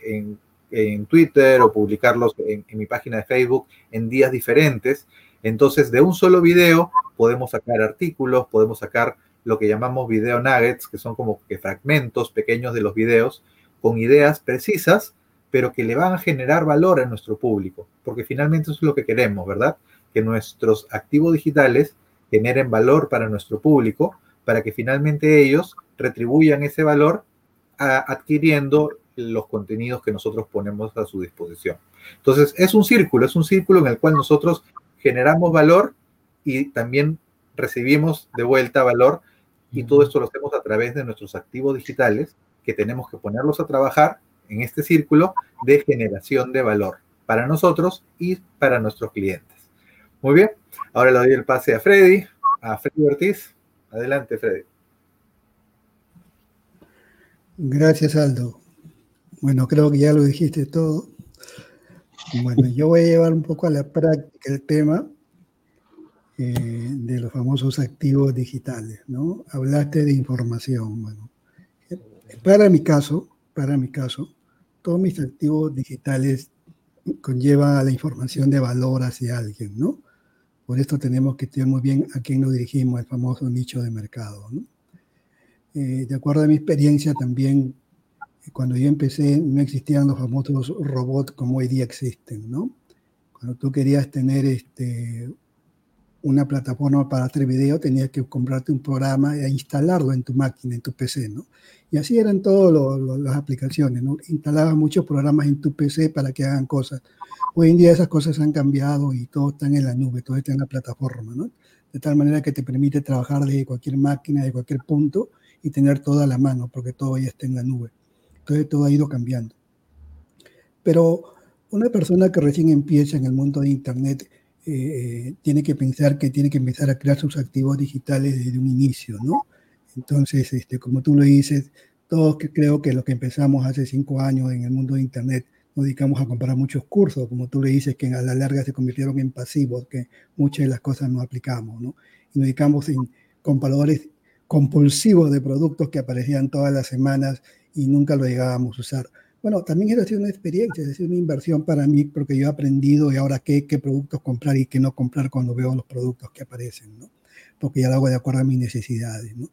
en, Twitter o publicarlos en, mi página de Facebook en días diferentes. Entonces, de un solo video podemos sacar artículos, podemos sacar lo que llamamos video nuggets, que son como que fragmentos pequeños de los videos con ideas precisas, pero que le van a generar valor a nuestro público, porque finalmente eso es lo que queremos, ¿verdad? Que nuestros activos digitales generen valor para nuestro público, para que finalmente ellos retribuyan ese valor adquiriendo los contenidos que nosotros ponemos a su disposición. Entonces, es un círculo, es un círculo en el cual nosotros generamos valor y también recibimos de vuelta valor y todo esto lo hacemos a través de nuestros activos digitales que tenemos que ponerlos a trabajar en este círculo de generación de valor para nosotros y para nuestros clientes. Muy bien, ahora le doy el pase a Freddy, a Freddy Ortiz. Adelante, Freddy. Gracias, Aldo. Bueno, creo que ya lo dijiste todo. Bueno, yo voy a llevar un poco a la práctica el tema eh, de los famosos activos digitales, ¿no? Hablaste de información, bueno. Para mi caso, para mi caso, todos mis activos digitales conllevan a la información de valor hacia alguien, ¿no? Por esto tenemos que tener muy bien a quién nos dirigimos, el famoso nicho de mercado. Eh, de acuerdo a mi experiencia también, cuando yo empecé no existían los famosos robots como hoy día existen. ¿no? Cuando tú querías tener este, una plataforma para hacer video, tenías que comprarte un programa e instalarlo en tu máquina, en tu PC, ¿no? Y así eran todas las aplicaciones, ¿no? Instalabas muchos programas en tu PC para que hagan cosas. Hoy en día esas cosas han cambiado y todo está en la nube, todo está en la plataforma, ¿no? De tal manera que te permite trabajar desde cualquier máquina, de cualquier punto y tener todo a la mano, porque todo ya está en la nube. Entonces todo ha ido cambiando. Pero una persona que recién empieza en el mundo de Internet eh, tiene que pensar que tiene que empezar a crear sus activos digitales desde un inicio, ¿no? Entonces, este, como tú lo dices, todos que creo que los que empezamos hace cinco años en el mundo de Internet nos dedicamos a comprar muchos cursos, como tú le dices, que a la larga se convirtieron en pasivos, que muchas de las cosas no aplicamos, ¿no? Y nos dedicamos en compradores compulsivos de productos que aparecían todas las semanas y nunca lo llegábamos a usar. Bueno, también ha sido una experiencia, sido una inversión para mí porque yo he aprendido y ahora qué, qué productos comprar y qué no comprar cuando veo los productos que aparecen, ¿no? Porque ya lo hago de acuerdo a mis necesidades, ¿no?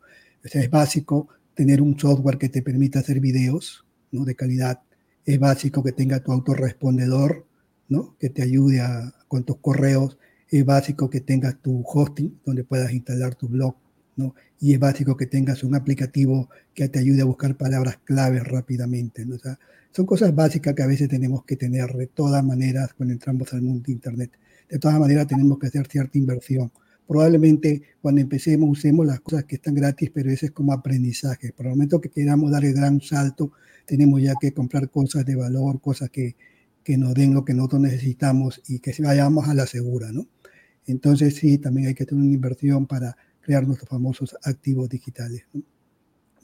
O sea, es básico tener un software que te permita hacer videos, ¿no? De calidad. Es básico que tenga tu autorrespondedor, ¿no? Que te ayude a, con tus correos. Es básico que tengas tu hosting donde puedas instalar tu blog ¿no? Y es básico que tengas un aplicativo que te ayude a buscar palabras claves rápidamente, ¿no? O sea, son cosas básicas que a veces tenemos que tener de todas maneras cuando entramos al mundo de Internet. De todas maneras tenemos que hacer cierta inversión. Probablemente cuando empecemos usemos las cosas que están gratis, pero eso es como aprendizaje. Por el momento que queramos dar el gran salto, tenemos ya que comprar cosas de valor, cosas que, que nos den lo que nosotros necesitamos y que vayamos a la segura, ¿no? Entonces sí, también hay que tener una inversión para crear nuestros famosos activos digitales.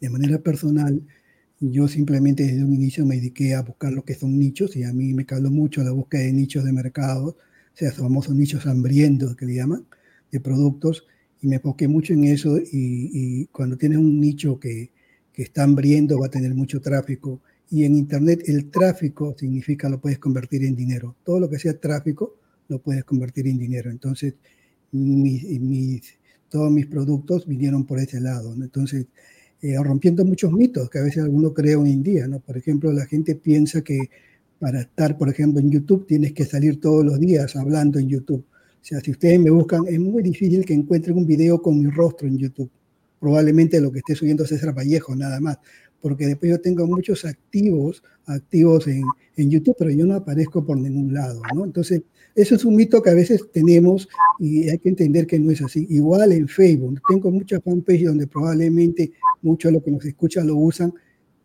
De manera personal, yo simplemente desde un inicio me dediqué a buscar lo que son nichos y a mí me caló mucho la búsqueda de nichos de mercado, o sea, esos famosos nichos hambrientos que le llaman, de productos, y me enfoqué mucho en eso y, cuando tienes un nicho que, que está hambriento va a tener mucho tráfico y en Internet el tráfico significa lo puedes convertir en dinero. Todo lo que sea tráfico lo puedes convertir en dinero. Entonces, mis, mis todos mis productos vinieron por ese lado. Entonces, eh, rompiendo muchos mitos que a veces alguno cree hoy en día. ¿no? Por ejemplo, la gente piensa que para estar, por ejemplo, en YouTube tienes que salir todos los días hablando en YouTube. O sea, si ustedes me buscan, es muy difícil que encuentren un video con mi rostro en YouTube. Probablemente lo que esté subiendo César Vallejo, nada más. Porque después yo tengo muchos activos, activos en, en YouTube, pero yo no aparezco por ningún lado, ¿no? Entonces, eso es un mito que a veces tenemos y hay que entender que no es así. Igual en Facebook, tengo muchas fanpages donde probablemente muchos de los que nos escuchan lo usan,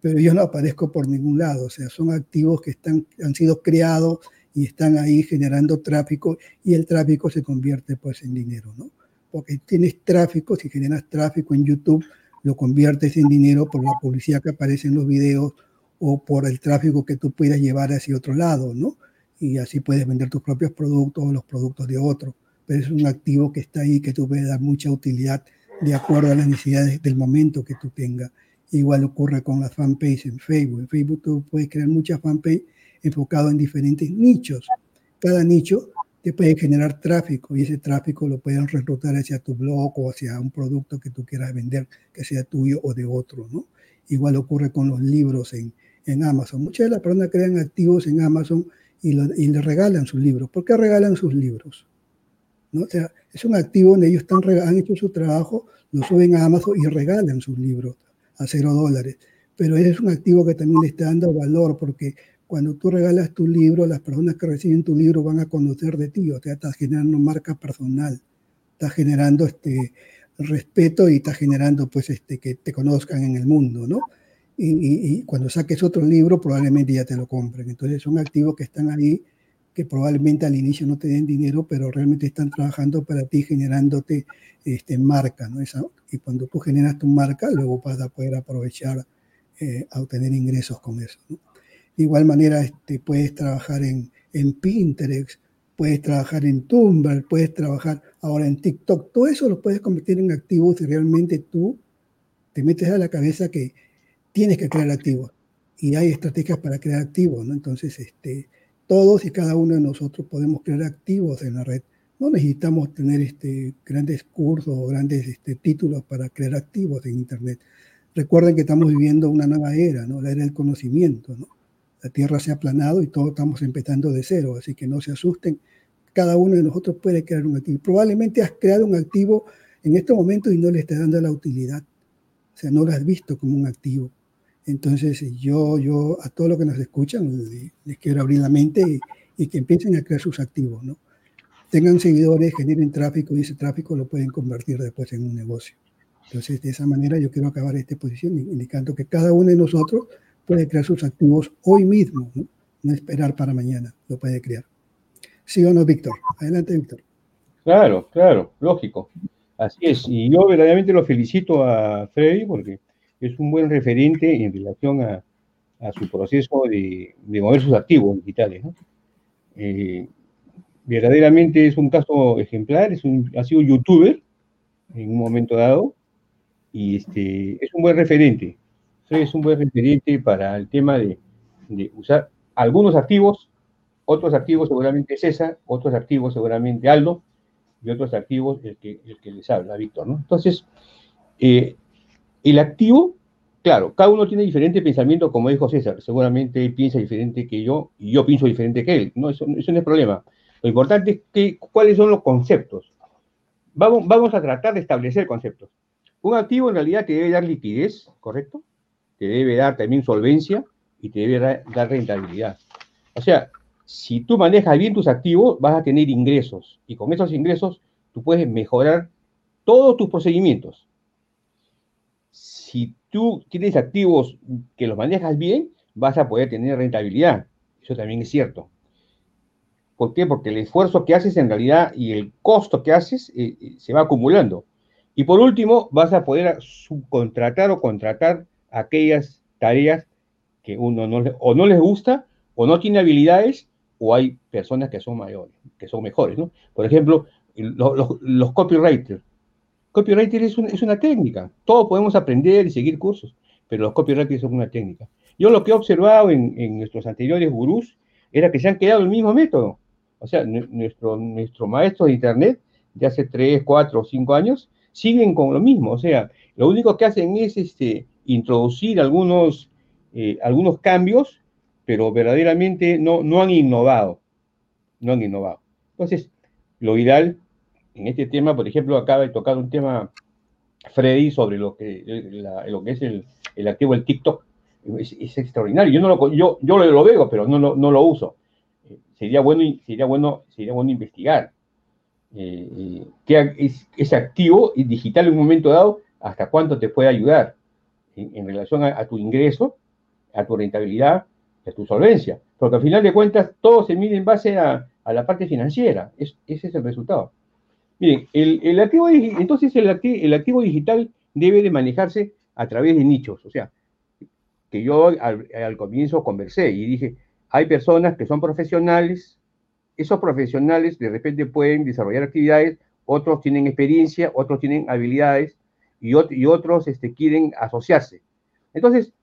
pero yo no aparezco por ningún lado. O sea, son activos que están, han sido creados y están ahí generando tráfico y el tráfico se convierte pues en dinero, ¿no? Porque tienes tráfico, si generas tráfico en YouTube, lo conviertes en dinero por la publicidad que aparece en los videos o por el tráfico que tú puedas llevar hacia otro lado, ¿no? Y así puedes vender tus propios productos o los productos de otros. Pero es un activo que está ahí, que tú puedes dar mucha utilidad de acuerdo a las necesidades del momento que tú tengas. Igual ocurre con las fanpage en Facebook. En Facebook tú puedes crear muchas fanpage enfocadas en diferentes nichos. Cada nicho te puede generar tráfico y ese tráfico lo pueden reclutar hacia tu blog o hacia un producto que tú quieras vender, que sea tuyo o de otro, ¿no? Igual ocurre con los libros en, en Amazon. Muchas de las personas crean activos en Amazon y, le regalan sus libros. ¿Por qué regalan sus libros? ¿No? O sea, es un activo donde ellos están, han hecho su trabajo, lo suben a Amazon y regalan sus libros a cero dólares. Pero es un activo que también le está dando valor porque cuando tú regalas tu libro, las personas que reciben tu libro van a conocer de ti, o sea, estás generando marca personal, estás generando este respeto y estás generando pues este que te conozcan en el mundo, ¿no? Y, cuando saques otro libro probablemente ya te lo compren. Entonces son activos que están ahí que probablemente al inicio no te den dinero, pero realmente están trabajando para ti generándote este, marca. ¿no? Esa, y cuando tú generas tu marca, luego vas a poder aprovechar eh, a obtener ingresos con eso. ¿no? De igual manera, este, puedes trabajar en, en Pinterest, puedes trabajar en Tumblr, puedes trabajar ahora en TikTok. Todo eso lo puedes convertir en activos si realmente tú te metes a la cabeza que tienes que crear activos. Y hay estrategias para crear activos, ¿no? Entonces, este, todos y cada uno de nosotros podemos crear activos en la red. No necesitamos tener este, grandes cursos o grandes este, títulos para crear activos en Internet. Recuerden que estamos viviendo una nueva era, ¿no? La era del conocimiento, ¿no? La Tierra se ha aplanado y todos estamos empezando de cero, así que no se asusten. cada uno de nosotros puede crear un activo. Probablemente has creado un activo en estos momentos y no le estás dando la utilidad. O sea, no lo has visto como un activo. Entonces, yo, yo a todos los que nos escuchan les, quiero abrir la mente y, y, que empiecen a crear sus activos, ¿no? Tengan seguidores, generen tráfico y ese tráfico lo pueden convertir después en un negocio. Entonces, de esa manera yo quiero acabar esta exposición indicando que cada uno de nosotros puede crear sus activos hoy mismo, ¿no? no esperar para mañana, lo puede crear. ¿Sí o no, Víctor? Adelante, Víctor. Claro, claro, lógico. Así es. Y yo verdaderamente lo felicito a Freddy porque es un buen referente en relación a, su proceso de, mover sus activos digitales. Eh, verdaderamente es un caso ejemplar, es un, ha sido youtuber en un momento dado y este, es un buen referente. Es un buen referente para el tema de, de usar algunos activos, otros activos seguramente César, otros activos seguramente Aldo y otros activos el que, el que les habla, Víctor. ¿no? Entonces, eh, el activo, claro, cada uno tiene diferente pensamiento, como dijo César, seguramente él piensa diferente que yo y yo pienso diferente que él, no, eso, eso no es problema. Lo importante es que, cuáles son los conceptos. Vamos, vamos a tratar de establecer conceptos. Un activo en realidad te debe dar liquidez, ¿correcto? Te debe dar también solvencia y te debe dar rentabilidad. O sea, si tú manejas bien tus activos, vas a tener ingresos y con esos ingresos tú puedes mejorar todos tus procedimientos. Si tú tienes activos que los manejas bien, vas a poder tener rentabilidad. Eso también es cierto. ¿Por qué? Porque el esfuerzo que haces en realidad y el costo que haces eh, eh, se va acumulando. Y por último, vas a poder subcontratar o contratar aquellas tareas que uno no, o no les gusta, o no tiene habilidades, o hay personas que son mayores, que son mejores, ¿no? Por ejemplo, los, los, copywriters. Copywriter es, es, una técnica. Todos podemos aprender y seguir cursos, pero los copywriters son una técnica. Yo lo que he observado en, nuestros anteriores gurús era que se han quedado el mismo método. O sea, nuestro, nuestro maestro de Internet de hace 3, 4 o 5 años siguen con lo mismo. O sea, lo único que hacen es este, introducir algunos, eh, algunos cambios, pero verdaderamente no, no han innovado. No han innovado. Entonces, lo ideal en este tema, por ejemplo, acaba de tocar un tema Freddy sobre lo que, lo que es el, el activo del TikTok. Es, extraordinario. Yo, no lo, yo, yo lo, veo, pero no, no lo uso sería bueno, sería bueno, sería bueno investigar eh, eh, qué es, es, activo y digital en un momento dado, hasta cuánto te puede ayudar en, relación a, tu ingreso, a tu rentabilidad, a tu solvencia. Porque al final de cuentas todo se mide en base a, la parte financiera. ese es el resultado. Miren, el, activo, entonces el, el activo digital debe de manejarse a través de nichos. O sea, que yo al, al comienzo conversé y dije, hay personas que son profesionales, esos profesionales de repente pueden desarrollar actividades, otros tienen experiencia, otros tienen habilidades y, otros este, quieren asociarse. Entonces,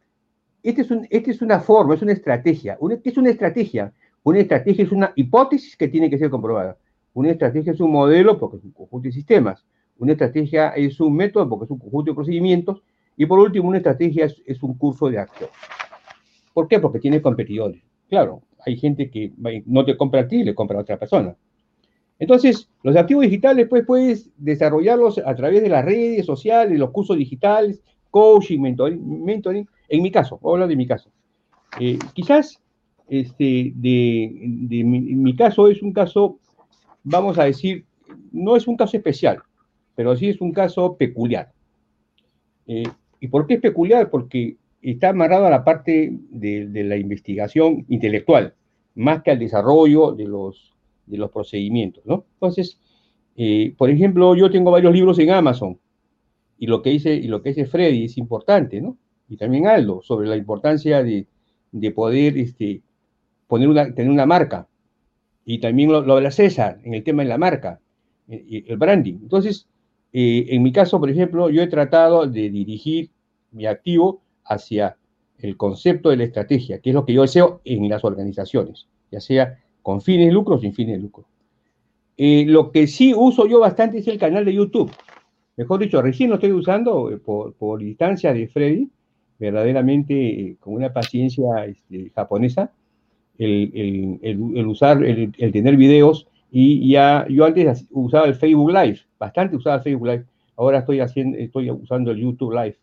esta es, este es una forma, es una estrategia. ¿Qué es una estrategia? Una estrategia es una hipótesis que tiene que ser comprobada. Una estrategia es un modelo porque es un conjunto de sistemas. Una estrategia es un método porque es un conjunto de procedimientos. Y por último, una estrategia es, un curso de acción. ¿Por qué? Porque tiene competidores. Claro, hay gente que no te compra a ti, le compra a otra persona. Entonces, los activos digitales, pues puedes desarrollarlos a través de las redes sociales, los cursos digitales, coaching, mentoring. En mi caso, voy a hablar de mi caso. Eh, quizás este, de, mi, caso es un caso, vamos a decir, no es un caso especial, pero sí es un caso peculiar. Eh, ¿Y por qué es peculiar? Porque está amarrado a la parte de, la investigación intelectual, más que al desarrollo de los, de los procedimientos, ¿no? Entonces, eh, por ejemplo, yo tengo varios libros en Amazon, y lo que dice, y lo que dice Freddy es importante, ¿no? Y también Aldo, sobre la importancia de, poder este, poner una, tener una marca. Y también lo, lo habla César en el tema de la marca, el, el branding. Entonces, eh, en mi caso, por ejemplo, yo he tratado de dirigir mi activo hacia el concepto de la estrategia, que es lo que yo deseo en las organizaciones, ya sea con fines de lucro o sin fines de lucro. Eh, lo que sí uso yo bastante es el canal de YouTube. Mejor dicho, recién lo estoy usando eh, por, por instancia de Freddy, verdaderamente eh, con una paciencia este, japonesa, el, usar, el, tener videos Y ya, yo antes usaba el Facebook Live, bastante usaba el Facebook Live. Ahora estoy, haciendo, estoy usando el YouTube Live.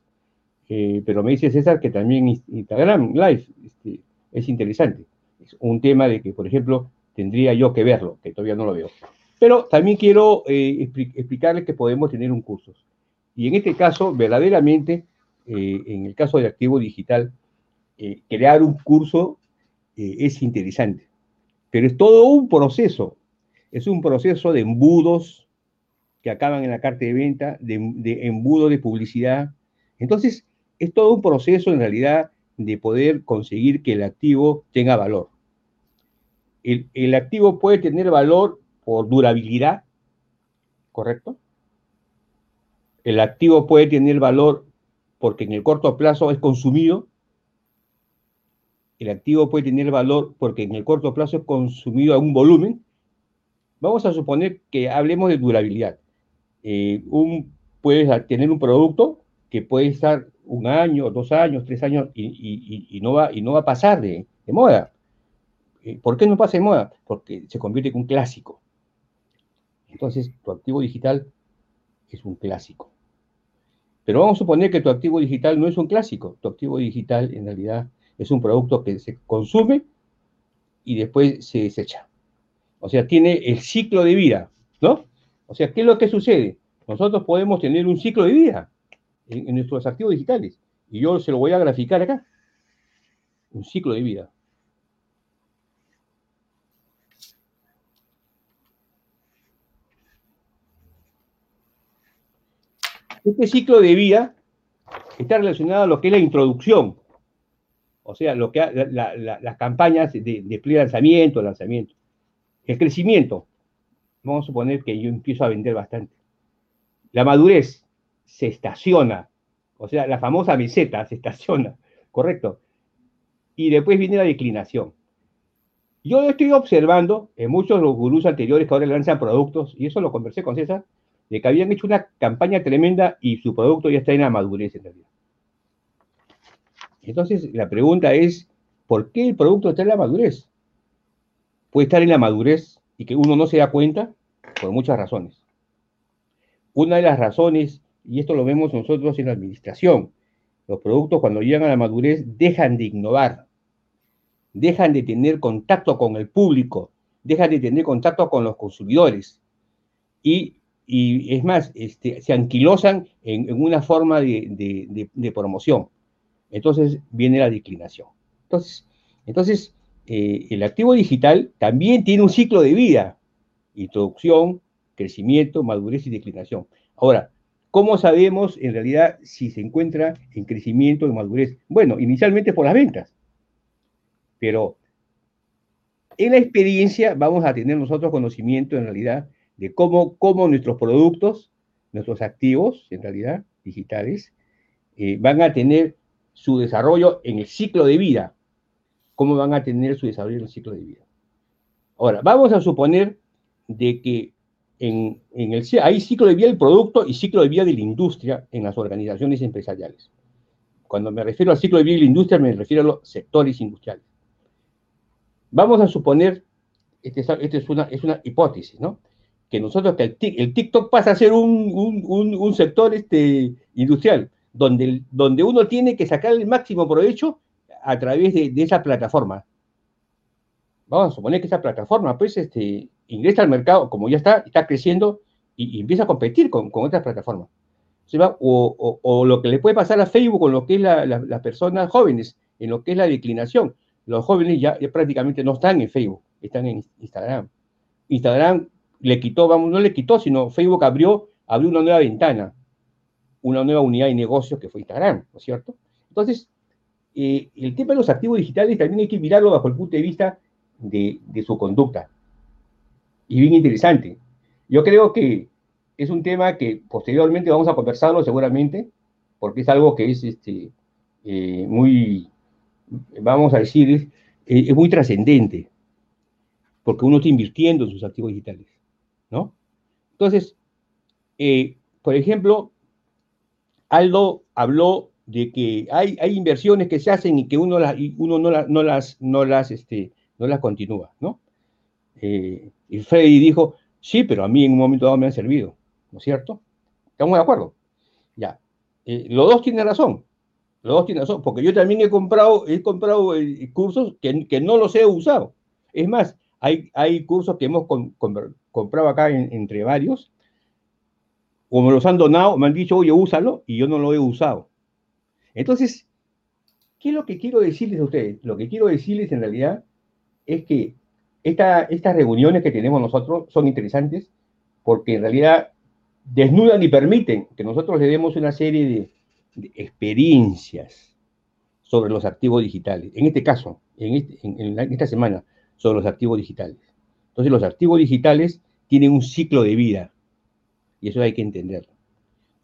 Eh, pero me dice César que también Instagram Live este, es interesante. Es un tema de que, por ejemplo, tendría yo que verlo, que todavía no lo veo. Pero también quiero eh, explicarles que podemos tener un curso. Y en este caso, verdaderamente, eh, en el caso de activo digital, crear un curso es interesante. Pero es todo un proceso. Es un proceso de embudos que acaban en la carta de venta, de, de embudo de publicidad. Entonces, es todo un proceso en realidad de poder conseguir que el activo tenga valor. El, activo puede tener valor por durabilidad, ¿correcto? El activo puede tener valor porque en el corto plazo es consumido. El activo puede tener valor porque en el corto plazo es consumido a un volumen. Vamos a suponer que hablemos de durabilidad. Eh, un, puedes tener un producto que puede estar un año, dos años, tres años y, no, va, y no va a pasar de, moda. Eh, ¿Por qué no pasa de moda? Porque se convierte en un clásico. Entonces, tu activo digital es un clásico. Pero vamos a suponer que tu activo digital no es un clásico. Tu activo digital en realidad es un producto que se consume y después se desecha. O sea, tiene el ciclo de vida, ¿no? O sea, ¿qué es lo que sucede? Nosotros podemos tener un ciclo de vida en, nuestros activos digitales. Y yo se lo voy a graficar acá. Un ciclo de vida. Este ciclo de vida está relacionado a lo que es la introducción, o sea, lo que las campañas de, de lanzamiento, lanzamiento. El crecimiento, vamos a suponer que yo empiezo a vender bastante. La madurez, se estaciona, o sea, la famosa meseta se estaciona, ¿correcto? Y después viene la declinación. Yo estoy observando en muchos de los gurús anteriores que ahora lanzan productos, y eso lo conversé con César, de que habían hecho una campaña tremenda y su producto ya está en la madurez en realidad. Entonces, la pregunta es, ¿por qué el producto está en la madurez? Puede estar en la madurez y que uno no se da cuenta por muchas razones. Una de las razones y esto lo vemos nosotros en la administración. Los productos cuando llegan a la madurez dejan de innovar, dejan de tener contacto con el público, dejan de tener contacto con los consumidores. Y, es más, este, se anquilosan en, una forma de, promoción. Entonces viene la declinación. Entonces, entonces eh, el activo digital también tiene un ciclo de vida. Introducción, crecimiento, madurez y declinación. Ahora, ¿Cómo sabemos en realidad si se encuentra en crecimiento, en madurez? Bueno, inicialmente por las ventas, pero en la experiencia vamos a tener nosotros conocimiento en realidad de cómo, cómo nuestros productos, nuestros activos en realidad digitales, eh, van a tener su desarrollo en el ciclo de vida. ¿Cómo van a tener su desarrollo en el ciclo de vida? Ahora, vamos a suponer de que en, el, hay ciclo de vida del producto y ciclo de vida de la industria en las organizaciones empresariales. Cuando me refiero al ciclo de vida de la industria, me refiero a los sectores industriales. Vamos a suponer, esta este es, una, es una hipótesis, ¿no? Que nosotros, que el, TikTok pasa a ser un, un, un, sector este, industrial, donde, donde uno tiene que sacar el máximo provecho a través de, de esa plataforma. Vamos a suponer que esa plataforma, pues, este, ingresa al mercado, como ya está, está creciendo y, empieza a competir con, con otras plataformas. O, o, lo que le puede pasar a Facebook con lo que es las personas jóvenes, en lo que es la declinación. Los jóvenes ya, prácticamente no están en Facebook, están en Instagram. Instagram le quitó, vamos, no le quitó, sino Facebook abrió, abrió una nueva ventana, una nueva unidad de negocios que fue Instagram, ¿no es cierto? Entonces, eh, el tema de los activos digitales también hay que mirarlo bajo el punto de vista de, de su conducta y bien interesante. Yo creo que es un tema que posteriormente vamos a conversarlo seguramente, porque es algo que es este, eh, muy, vamos a decir, es, muy trascendente, porque uno está invirtiendo en sus activos digitales, ¿no? Entonces, eh, por ejemplo, Aldo habló de que hay, hay inversiones que se hacen y que uno, las, uno no, las, no, las, no, las, este, no las continúa, ¿no? Eh, y Freddy dijo, sí, pero a mí en un momento dado me han servido, ¿no es cierto? ¿Estamos de acuerdo? Ya. Eh, los dos tienen razón. Los dos tienen razón, porque yo también he comprado, he comprado eh, cursos que, que, no los he usado. Es más, hay, hay cursos que hemos comprado acá entre varios, como los han donado, me han dicho, oye, úsalo, y yo no lo he usado. Entonces, ¿qué es lo que quiero decirles a ustedes? Lo que quiero decirles en realidad es que esta, estas reuniones que tenemos nosotros son interesantes porque en realidad desnudan y permiten que nosotros le demos una serie de, experiencias sobre los activos digitales. En este caso, este, en, esta semana, sobre los activos digitales. Entonces, los activos digitales tienen un ciclo de vida y eso hay que entenderlo.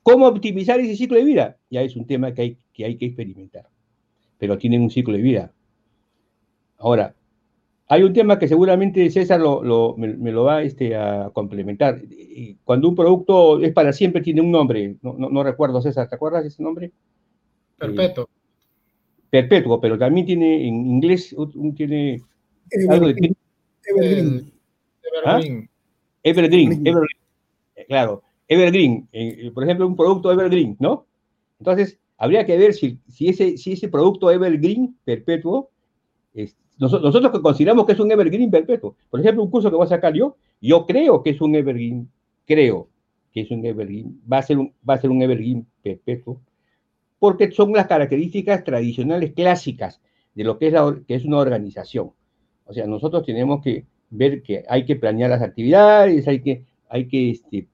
¿Cómo optimizar ese ciclo de vida? Ya es un tema que hay que, hay que experimentar, pero tienen un ciclo de vida. Ahora, hay un tema que seguramente César me, lo va este, a complementar. Cuando un producto es para siempre, tiene un nombre. No, recuerdo, César, ¿te acuerdas de ese nombre? Perpetuo. Eh, perpetuo, pero también tiene en inglés un, tiene algo de Evergreen. Evergreen. Evergreen. Eh, claro, Evergreen. Eh, por ejemplo, un producto Evergreen, ¿no? Entonces, habría que ver si, si, ese, si ese producto Evergreen perpetuo nosotros, que consideramos que es un evergreen perpetuo. Por ejemplo, un curso que voy a sacar yo, yo creo que es un evergreen, creo que es un evergreen, va a ser un, va a ser un evergreen perpetuo, porque son las características tradicionales clásicas de lo que es, que es una organización. O sea, nosotros tenemos que ver que hay que planear las actividades, hay que, hay que este,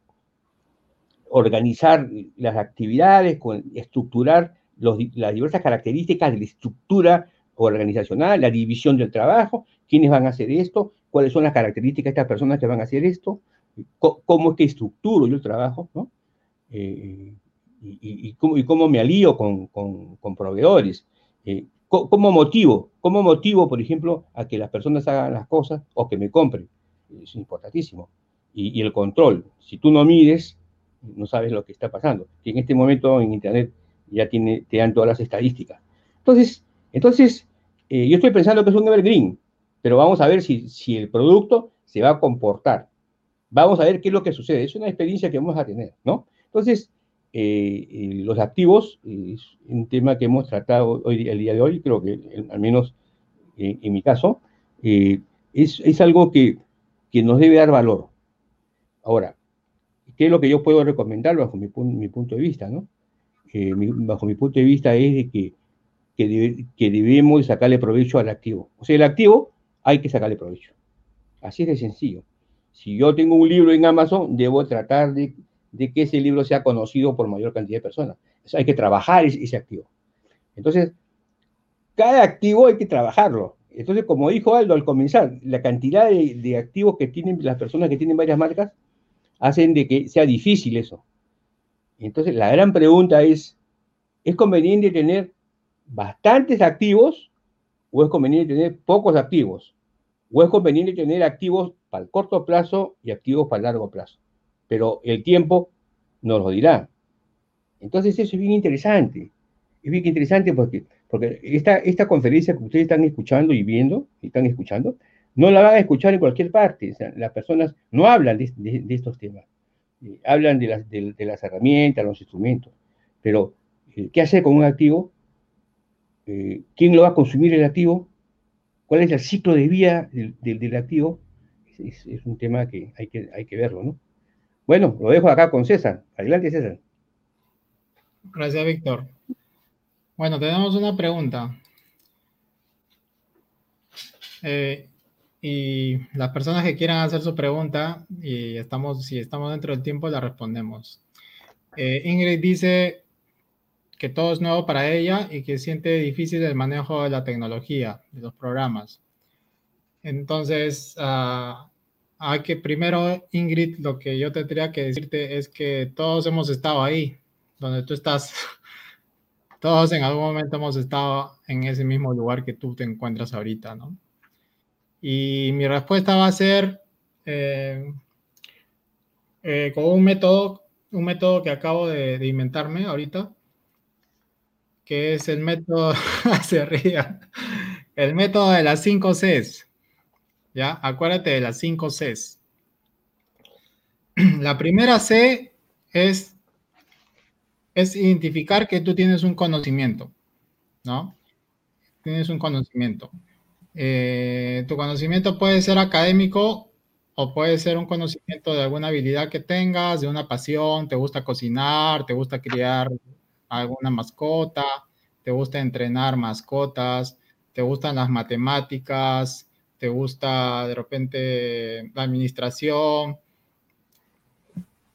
organizar las actividades, estructurar las diversas características de la estructura organizacional, la división del trabajo, quiénes van a hacer esto, cuáles son las características de estas personas que van a hacer esto, cómo que estructuro yo el trabajo, ¿no? Eh, y, cómo, me alío con, proveedores, eh, cómo motivo, cómo motivo, por ejemplo, a que las personas hagan las cosas o que me compren. Es importantísimo. Y, el control. Si tú no mides, no sabes lo que está pasando. Y en este momento en Internet ya tiene, te dan todas las estadísticas. Entonces, entonces, eh, yo estoy pensando que es un evergreen, pero vamos a ver si, si el producto se va a comportar. Vamos a ver qué es lo que sucede. Es una experiencia que vamos a tener, ¿no? Entonces, eh, eh, los activos es un tema que hemos tratado hoy, el día de hoy, creo que al menos en mi caso, es, es, algo que, que, nos debe dar valor. Ahora, ¿qué es lo que yo puedo recomendar bajo mi, mi punto de vista? ¿no? bajo mi punto de vista es de que que, debemos sacarle provecho al activo. O sea, el activo hay que sacarle provecho. Así es de sencillo. Si yo tengo un libro en Amazon, debo tratar de, que ese libro sea conocido por mayor cantidad de personas. hay que trabajar ese, activo. Entonces, cada activo hay que trabajarlo. Entonces, como dijo Aldo al comenzar, la cantidad de, de, activos que tienen las personas que tienen varias marcas hacen de que sea difícil eso. Entonces, la gran pregunta es, ¿es conveniente tener bastantes activos o es conveniente tener pocos activos, o es conveniente tener activos para el corto plazo y activos para el largo plazo. Pero el tiempo nos lo dirá. Entonces eso es bien interesante. Es bien interesante porque, porque esta, esta conferencia que ustedes están escuchando y viendo, y están escuchando, no la van a escuchar en cualquier parte. las personas no hablan de, estos temas. Eh, hablan de las, de, herramientas, los instrumentos. Pero, eh, ¿qué hacer con un activo? Eh, quién lo va a consumir el activo, cuál es el ciclo de vida del, activo, es, un tema que hay, que hay que verlo, ¿no? Bueno, lo dejo acá con César. Adelante, César. Gracias, Víctor. Bueno, tenemos una pregunta. Y las personas que quieran hacer su pregunta, y estamos, si estamos dentro del tiempo, la respondemos. Eh, Ingrid dice, que todo es nuevo para ella y que siente difícil el manejo de la tecnología, de los programas. Entonces, uh, hay que primero, Ingrid, lo que yo tendría que decirte es que todos hemos estado ahí, donde tú estás. Todos en algún momento hemos estado en ese mismo lugar que tú te encuentras ahorita, ¿no? Y mi respuesta va a ser eh, eh, con un método, un método que acabo de, inventarme ahorita, que es el método, el método de las 5 Cs. ¿Ya? Acuérdate de las cinco Cs. La primera C es, es identificar que tú tienes un conocimiento, ¿no? Tienes un conocimiento. Eh, tu conocimiento puede ser académico o puede ser un conocimiento de alguna habilidad que tengas, de una pasión, te gusta cocinar, te gusta criar alguna mascota, te gusta entrenar mascotas, te gustan las matemáticas, te gusta de repente la administración,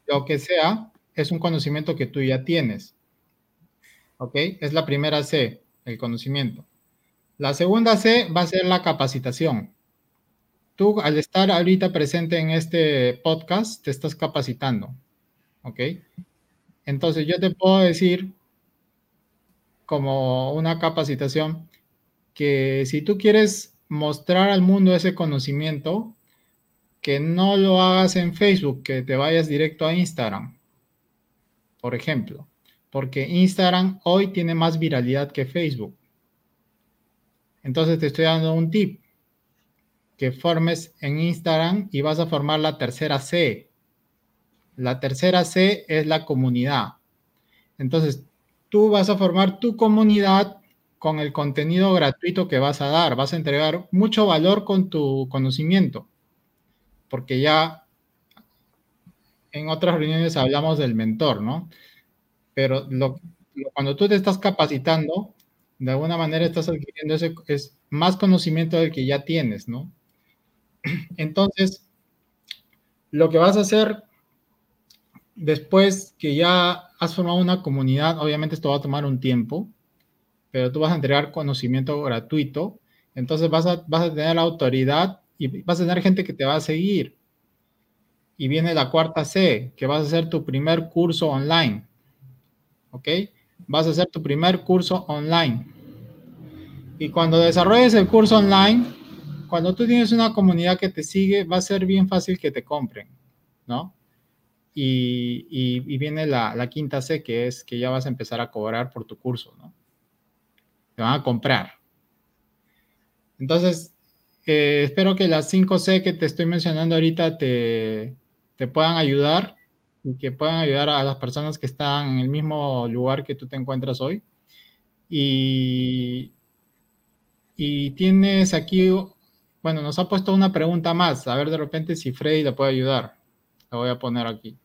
lo que sea, es un conocimiento que tú ya tienes. ¿Ok? Es la primera C, el conocimiento. La segunda C va a ser la capacitación. Tú, al estar ahorita presente en este podcast, te estás capacitando. ¿Ok? Entonces, yo te puedo decir, como una capacitación, que si tú quieres mostrar al mundo ese conocimiento, que no lo hagas en Facebook, que te vayas directo a Instagram, por ejemplo, porque Instagram hoy tiene más viralidad que Facebook. Entonces te estoy dando un tip, que formes en Instagram y vas a formar la tercera C. La tercera C es la comunidad. Entonces, tú vas a formar tu comunidad con el contenido gratuito que vas a dar. Vas a entregar mucho valor con tu conocimiento, porque ya en otras reuniones hablamos del mentor, ¿no? Pero cuando tú te estás capacitando, de alguna manera estás adquiriendo ese, es más conocimiento del que ya tienes, ¿no? Entonces, lo que vas a hacer después que ya has formado una comunidad, obviamente esto va a tomar un tiempo, pero tú vas a entregar conocimiento gratuito, entonces vas a, vas a tener la autoridad y vas a tener gente que te va a seguir. Y viene la cuarta C, que vas a hacer tu primer curso online. ¿Ok? Vas a hacer tu primer curso online. Y cuando desarrolles el curso online, cuando tú tienes una comunidad que te sigue, va a ser bien fácil que te compren, ¿no? Y, y, viene la, la, quinta C, que es que ya vas a empezar a cobrar por tu curso, ¿no? Te van a comprar. Entonces, eh, espero que las 5C que te estoy mencionando ahorita te, te puedan ayudar y que puedan ayudar a las personas que están en el mismo lugar que tú te encuentras hoy. Y, y tienes aquí, bueno, nos ha puesto una pregunta más. A ver de repente si Freddy le puede ayudar. La voy a poner aquí.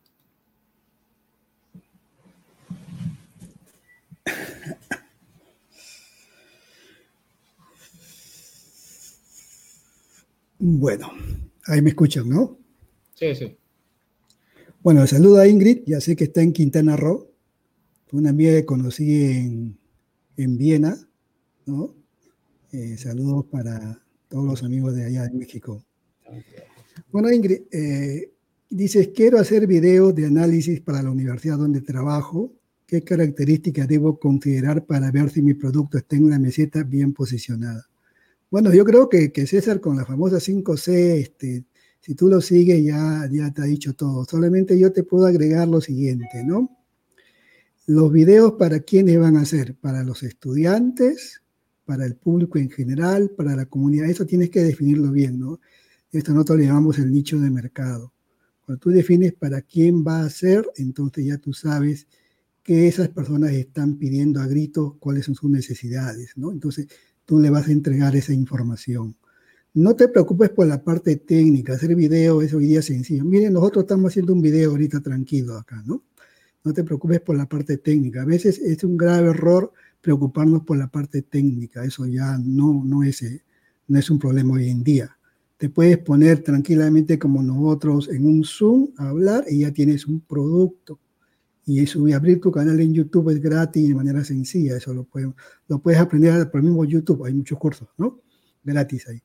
Bueno, ahí me escuchan, ¿no? Sí, sí. Bueno, saludo a Ingrid, ya sé que está en Quintana Roo, una amiga que conocí en, en Viena, ¿no? Eh, saludos para todos los amigos de allá de México. Bueno, Ingrid, eh, dices, quiero hacer videos de análisis para la universidad donde trabajo. ¿Qué características debo considerar para ver si mi producto está en una meseta bien posicionada? Bueno, yo creo que, César con la famosa 5C, este, si tú lo sigues ya, ya te ha dicho todo. Solamente yo te puedo agregar lo siguiente, ¿no? Los videos para quiénes van a ser, para los estudiantes, para el público en general, para la comunidad. Eso tienes que definirlo bien, ¿no? Esto nosotros le llamamos el nicho de mercado. Cuando tú defines para quién va a ser, entonces ya tú sabes que esas personas están pidiendo a gritos cuáles son sus necesidades, ¿no? Entonces, tú le vas a entregar esa información. No te preocupes por la parte técnica, hacer video es hoy día sencillo. Miren, nosotros estamos haciendo un video ahorita tranquilo acá, ¿no? No te preocupes por la parte técnica. A veces es un grave error preocuparnos por la parte técnica. Eso ya no, no, es, eh, no es un problema hoy en día. Te puedes poner tranquilamente como nosotros en un Zoom a hablar y ya tienes un producto y eso, abrir tu canal en YouTube es gratis de manera sencilla, eso lo, puedes, lo puedes aprender por el mismo YouTube, hay muchos cursos, ¿no? Gratis ahí.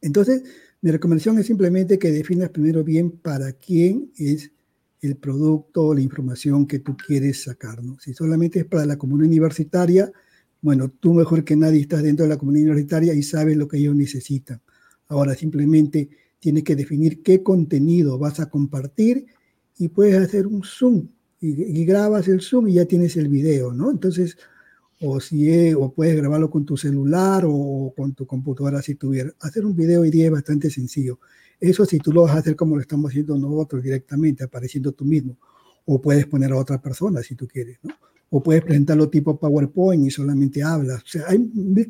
Entonces, mi recomendación es simplemente que definas primero bien para quién es el producto o la información que tú quieres sacar, ¿no? Si solamente es para la comunidad universitaria, bueno, tú mejor que nadie estás dentro de la comunidad universitaria y sabes lo que ellos necesitan. Ahora simplemente tienes que definir qué contenido vas a compartir y puedes hacer un zoom y, grabas el Zoom y ya tienes el video, ¿no? Entonces, o si o puedes grabarlo con tu celular o con tu computadora si tuviera. Hacer un video hoy día es bastante sencillo. Eso si tú lo vas a hacer como lo estamos haciendo nosotros directamente, apareciendo tú mismo. O puedes poner a otra persona si tú quieres. O puedes presentarlo tipo PowerPoint y solamente hablas. O sea, hay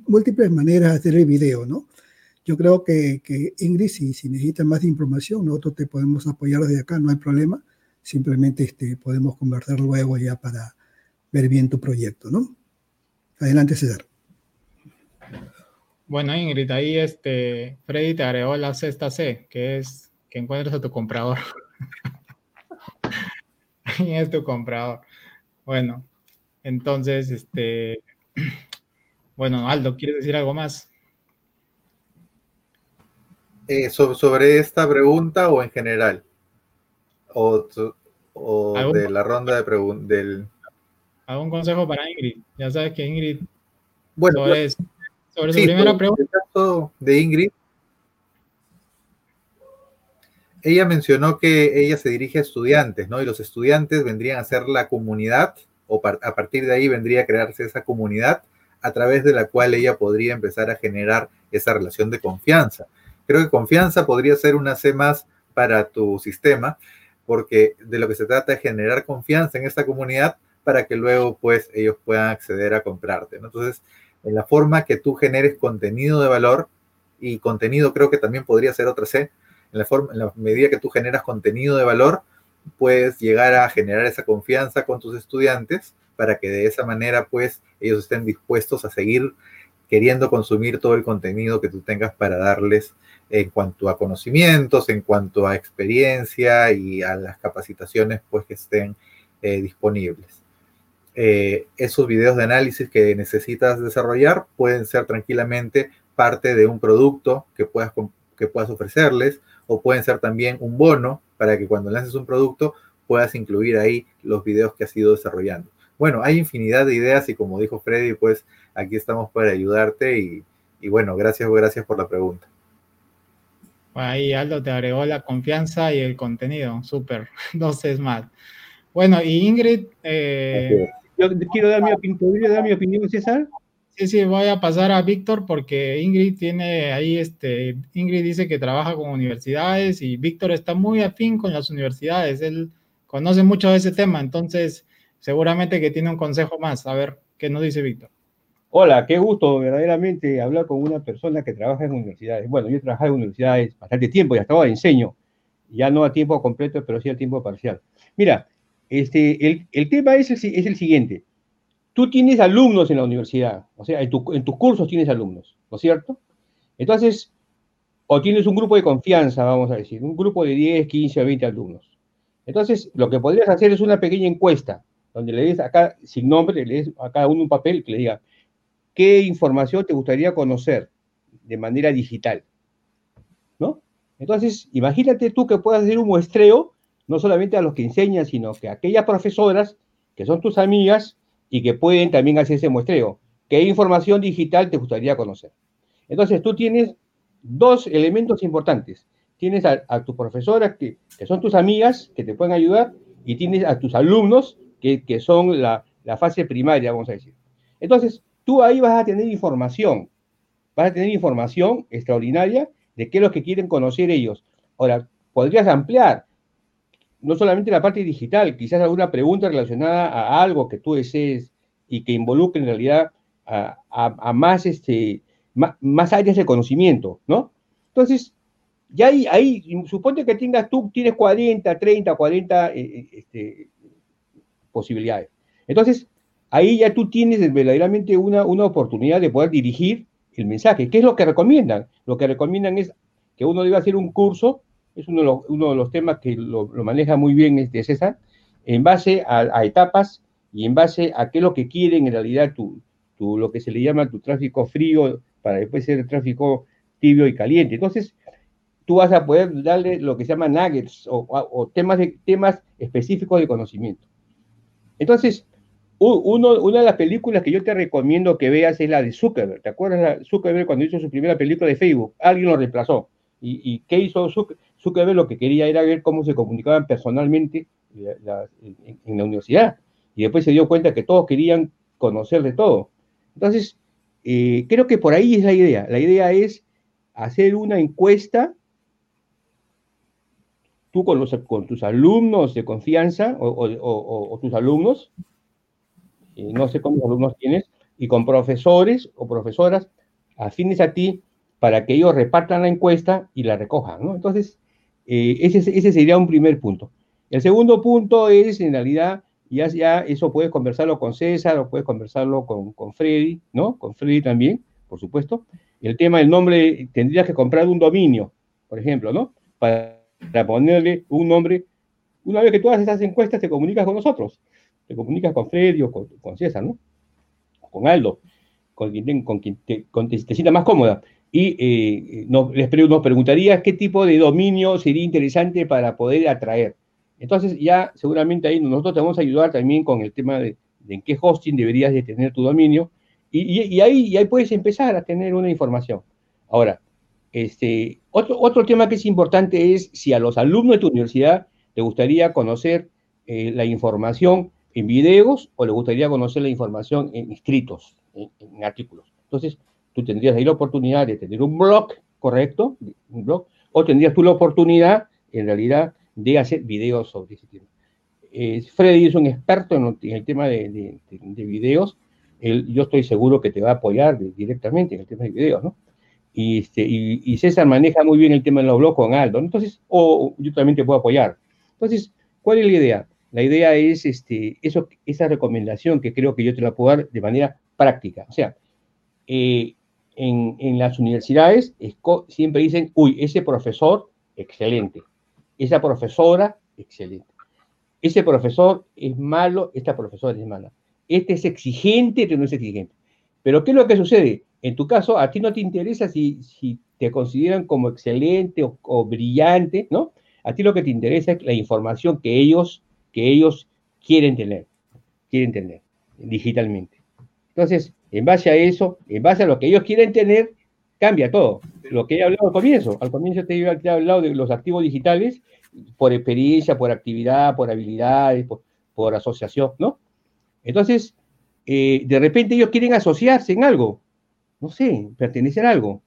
múltiples maneras de hacer el video, ¿no? Yo creo que, que Ingrid, si, si necesitas más información, nosotros te podemos apoyar desde acá, no hay problema. Simplemente este, podemos conversar luego ya para ver bien tu proyecto, ¿no? Adelante, César. Bueno, Ingrid, ahí este, Freddy te agregó la sexta C, que es que encuentres a tu comprador. ¿Quién es tu comprador? Bueno, entonces, este, bueno, Aldo, ¿quieres decir algo más? Eh, sobre, esta pregunta o en general? O, de la ronda de preguntas del... ¿Algún consejo para Ingrid? Ya sabes que Ingrid... Bueno, sobre, sobre su primera pregunta. de Ingrid, ella mencionó que ella se dirige a estudiantes, ¿no? Y los estudiantes vendrían a ser la comunidad, o a partir de ahí vendría a crearse esa comunidad a través de la cual ella podría empezar a generar esa relación de confianza. Creo que confianza podría ser una C más para tu sistema, porque de lo que se trata es generar confianza en esta comunidad para que luego pues ellos puedan acceder a comprarte. Entonces, en la forma que tú generes contenido de valor, y contenido creo que también podría ser otra C, en la, forma, en la medida que tú generas contenido de valor, puedes llegar a generar esa confianza con tus estudiantes para que de esa manera pues ellos estén dispuestos a seguir queriendo consumir todo el contenido que tú tengas para darles en cuanto a conocimientos, en cuanto a experiencia y a las capacitaciones pues que estén eh, disponibles. Eh, esos videos de análisis que necesitas desarrollar pueden ser tranquilamente parte de un producto que puedas, que puedas ofrecerles o pueden ser también un bono para que cuando lances un producto puedas incluir ahí los videos que has ido desarrollando. Bueno, hay infinidad de ideas y como dijo Freddy, pues aquí estamos para ayudarte y, y bueno, gracias, gracias por la pregunta. Ahí Aldo te agregó la confianza y el contenido, súper, dos es más. Bueno, y Ingrid... Eh, Yo quiero dar mi, opinión, dar mi opinión, César? Sí, sí, voy a pasar a Víctor porque Ingrid tiene ahí, este, Ingrid dice que trabaja con universidades y Víctor está muy afín con las universidades, él conoce mucho de ese tema, entonces seguramente que tiene un consejo más. A ver, ¿qué nos dice Víctor? Hola, qué gusto verdaderamente hablar con una persona que trabaja en universidades. Bueno, yo he trabajado en universidades bastante tiempo y hasta ahora enseño, ya no a tiempo completo, pero sí a tiempo parcial. Mira, este, el, el tema es el, es el, siguiente. Tú tienes alumnos en la universidad, o sea, en, tu, en tus cursos tienes alumnos, ¿no es cierto? Entonces, o tienes un grupo de confianza, vamos a decir, un grupo de 10, 15 o 20 alumnos. Entonces, lo que podrías hacer es una pequeña encuesta, donde le des acá, sin nombre, le des a cada uno un papel que le diga, ¿Qué información te gustaría conocer de manera digital? ¿No? Entonces, imagínate tú que puedas hacer un muestreo, no solamente a los que enseñan, sino que a aquellas profesoras que son tus amigas y que pueden también hacer ese muestreo. ¿Qué información digital te gustaría conocer? Entonces, tú tienes dos elementos importantes. Tienes a, tus profesoras que, son tus amigas, que te pueden ayudar, y tienes a tus alumnos, que, son la, la fase primaria, vamos a decir. Entonces, tú ahí vas a tener información, vas a tener información extraordinaria de qué es lo que quieren conocer ellos. Ahora, podrías ampliar no solamente la parte digital, quizás alguna pregunta relacionada a algo que tú desees y que involucre en realidad a, más, este, más, áreas de conocimiento, ¿no? Entonces, ya ahí, ahí, suponte que tengas tú, tienes 40, 30, 40 este, posibilidades. Entonces, ahí ya tú tienes verdaderamente una, una oportunidad de poder dirigir el mensaje. ¿Qué es lo que recomiendan? Lo que recomiendan es que uno debe hacer un curso, es uno de los, temas que lo, maneja muy bien este César, en base a, etapas y en base a qué es lo que quieren en realidad tu, tu, lo que se le llama tu tráfico frío para después ser tráfico tibio y caliente. Entonces, tú vas a poder darle lo que se llama nuggets o, temas, de, temas específicos de conocimiento. Entonces, uno, una de las películas que yo te recomiendo que veas es la de Zuckerberg. ¿Te acuerdas de Zuckerberg cuando hizo su primera película de Facebook? Alguien lo reemplazó. ¿Y, qué hizo Zuckerberg? Lo que quería era ver cómo se comunicaban personalmente en, la universidad. Y después se dio cuenta que todos querían conocer de todo. Entonces, eh, creo que por ahí es la idea. La idea es hacer una encuesta, tú con, tus alumnos de confianza o, tus alumnos, no sé cuántos alumnos tienes, y con profesores o profesoras afines a ti para que ellos repartan la encuesta y la recojan, ¿no? Entonces, eh, ese, ese, sería un primer punto. El segundo punto es, en realidad, ya, ya eso puedes conversarlo con César o puedes conversarlo con, con Freddy, ¿no? Con Freddy también, por supuesto. El tema del nombre, tendrías que comprar un dominio, por ejemplo, ¿no? Para, ponerle un nombre. Una vez que tú haces esas encuestas, te comunicas con nosotros. Te comunicas con Freddy o con, con César, ¿no? con Aldo, con quien, con quien te, te, sienta más cómoda. Y eh, nos, les preguntaría qué tipo de dominio sería interesante para poder atraer. Entonces ya seguramente ahí nosotros te vamos a ayudar también con el tema de, en qué hosting deberías de tener tu dominio y, ahí, ahí puedes empezar a tener una información. Ahora, este, otro, otro tema que es importante es si a los alumnos de tu universidad te gustaría conocer eh, la información en videos o le gustaría conocer la información en escritos, en, artículos. Entonces, tú tendrías ahí la oportunidad de tener un blog, ¿correcto? Un blog, o tendrías tú la oportunidad, en realidad, de hacer videos sobre ese tema. Eh, Freddy es un experto en, el tema de, videos. yo estoy seguro que te va a apoyar directamente en el tema de videos, ¿no? Y, este, y, César maneja muy bien el tema de los blogs con Aldo. Entonces, o yo también te puedo apoyar. Entonces, ¿cuál es la idea? La idea es este, eso, esa recomendación que creo que yo te la puedo dar de manera práctica. O sea, eh, en, las universidades siempre dicen, uy, ese profesor, excelente. Esa profesora, excelente. Ese profesor es malo, esta profesora es mala. Este es exigente, este no es exigente. Pero ¿qué es lo que sucede? En tu caso, a ti no te interesa si, si te consideran como excelente o, o brillante, ¿no? A ti lo que te interesa es la información que ellos que ellos quieren tener, quieren tener digitalmente. Entonces, en base a eso, en base a lo que ellos quieren tener, cambia todo. Lo que he hablado al comienzo, al comienzo te he hablado de los activos digitales por experiencia, por actividad, por habilidades, por, asociación, ¿no? Entonces, eh, de repente ellos quieren asociarse en algo, no sé, pertenecer a algo.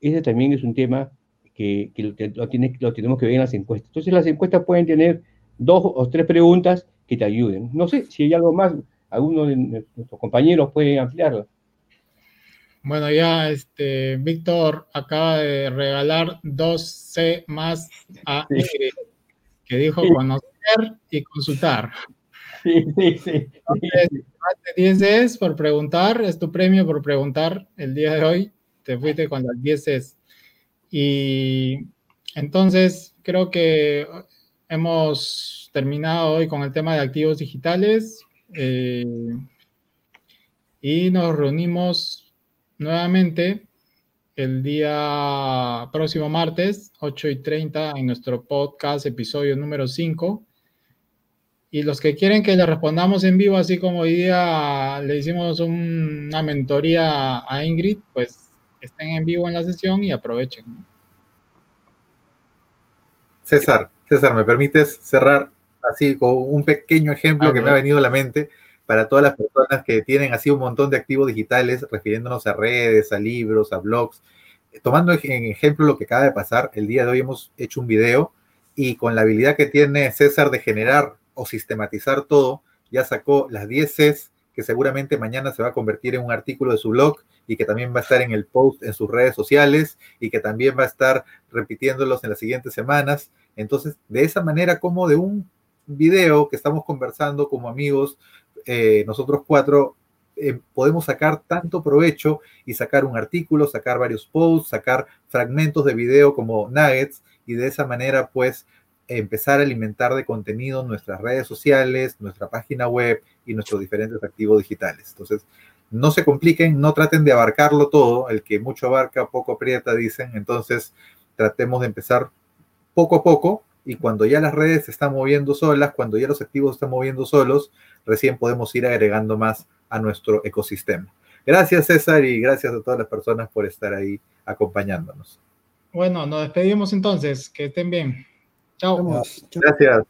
Ese también es un tema que, lo, tiene, lo tenemos que ver en las encuestas. Entonces, las encuestas pueden tener dos o tres preguntas que te ayuden. No sé si hay algo más, alguno de nuestros compañeros puede ampliarlo. Bueno, ya este Víctor acaba de regalar dos C más a Ingrid, que dijo conocer y consultar. Sí, sí, sí. más de 10 Cs por preguntar, es tu premio por preguntar el día de hoy. Te fuiste con las 10 Cs. Y entonces creo que hemos terminado hoy con el tema de activos digitales eh, y nos reunimos nuevamente el día próximo martes, 8 y 30, en nuestro podcast, episodio número 5. Y los que quieren que le respondamos en vivo, así como hoy día le hicimos una mentoría a Ingrid, pues estén en vivo en la sesión y aprovechen. César, César, ¿me permites cerrar así con un pequeño ejemplo que me ha venido a la mente para todas las personas que tienen así un montón de activos digitales, refiriéndonos a redes, a libros, a blogs? Tomando en ejemplo lo que acaba de pasar, el día de hoy hemos hecho un video y con la habilidad que tiene César de generar o sistematizar todo, ya sacó las 10 Cs que seguramente mañana se va a convertir en un artículo de su blog y que también va a estar en el post en sus redes sociales y que también va a estar repitiéndolos en las siguientes semanas. Entonces, de esa manera, como de un video que estamos conversando como amigos, eh, nosotros cuatro eh, podemos sacar tanto provecho y sacar un artículo, sacar varios posts, sacar fragmentos de video como nuggets y de esa manera pues empezar a alimentar de contenido nuestras redes sociales, nuestra página web y nuestros diferentes activos digitales. Entonces, no se compliquen, no traten de abarcarlo todo, el que mucho abarca, poco aprieta, dicen. Entonces, tratemos de empezar poco a poco y cuando ya las redes se están moviendo solas, cuando ya los activos se están moviendo solos, recién podemos ir agregando más a nuestro ecosistema. Gracias César y gracias a todas las personas por estar ahí acompañándonos. Bueno, nos despedimos entonces. Que estén bien. Chao. Gracias.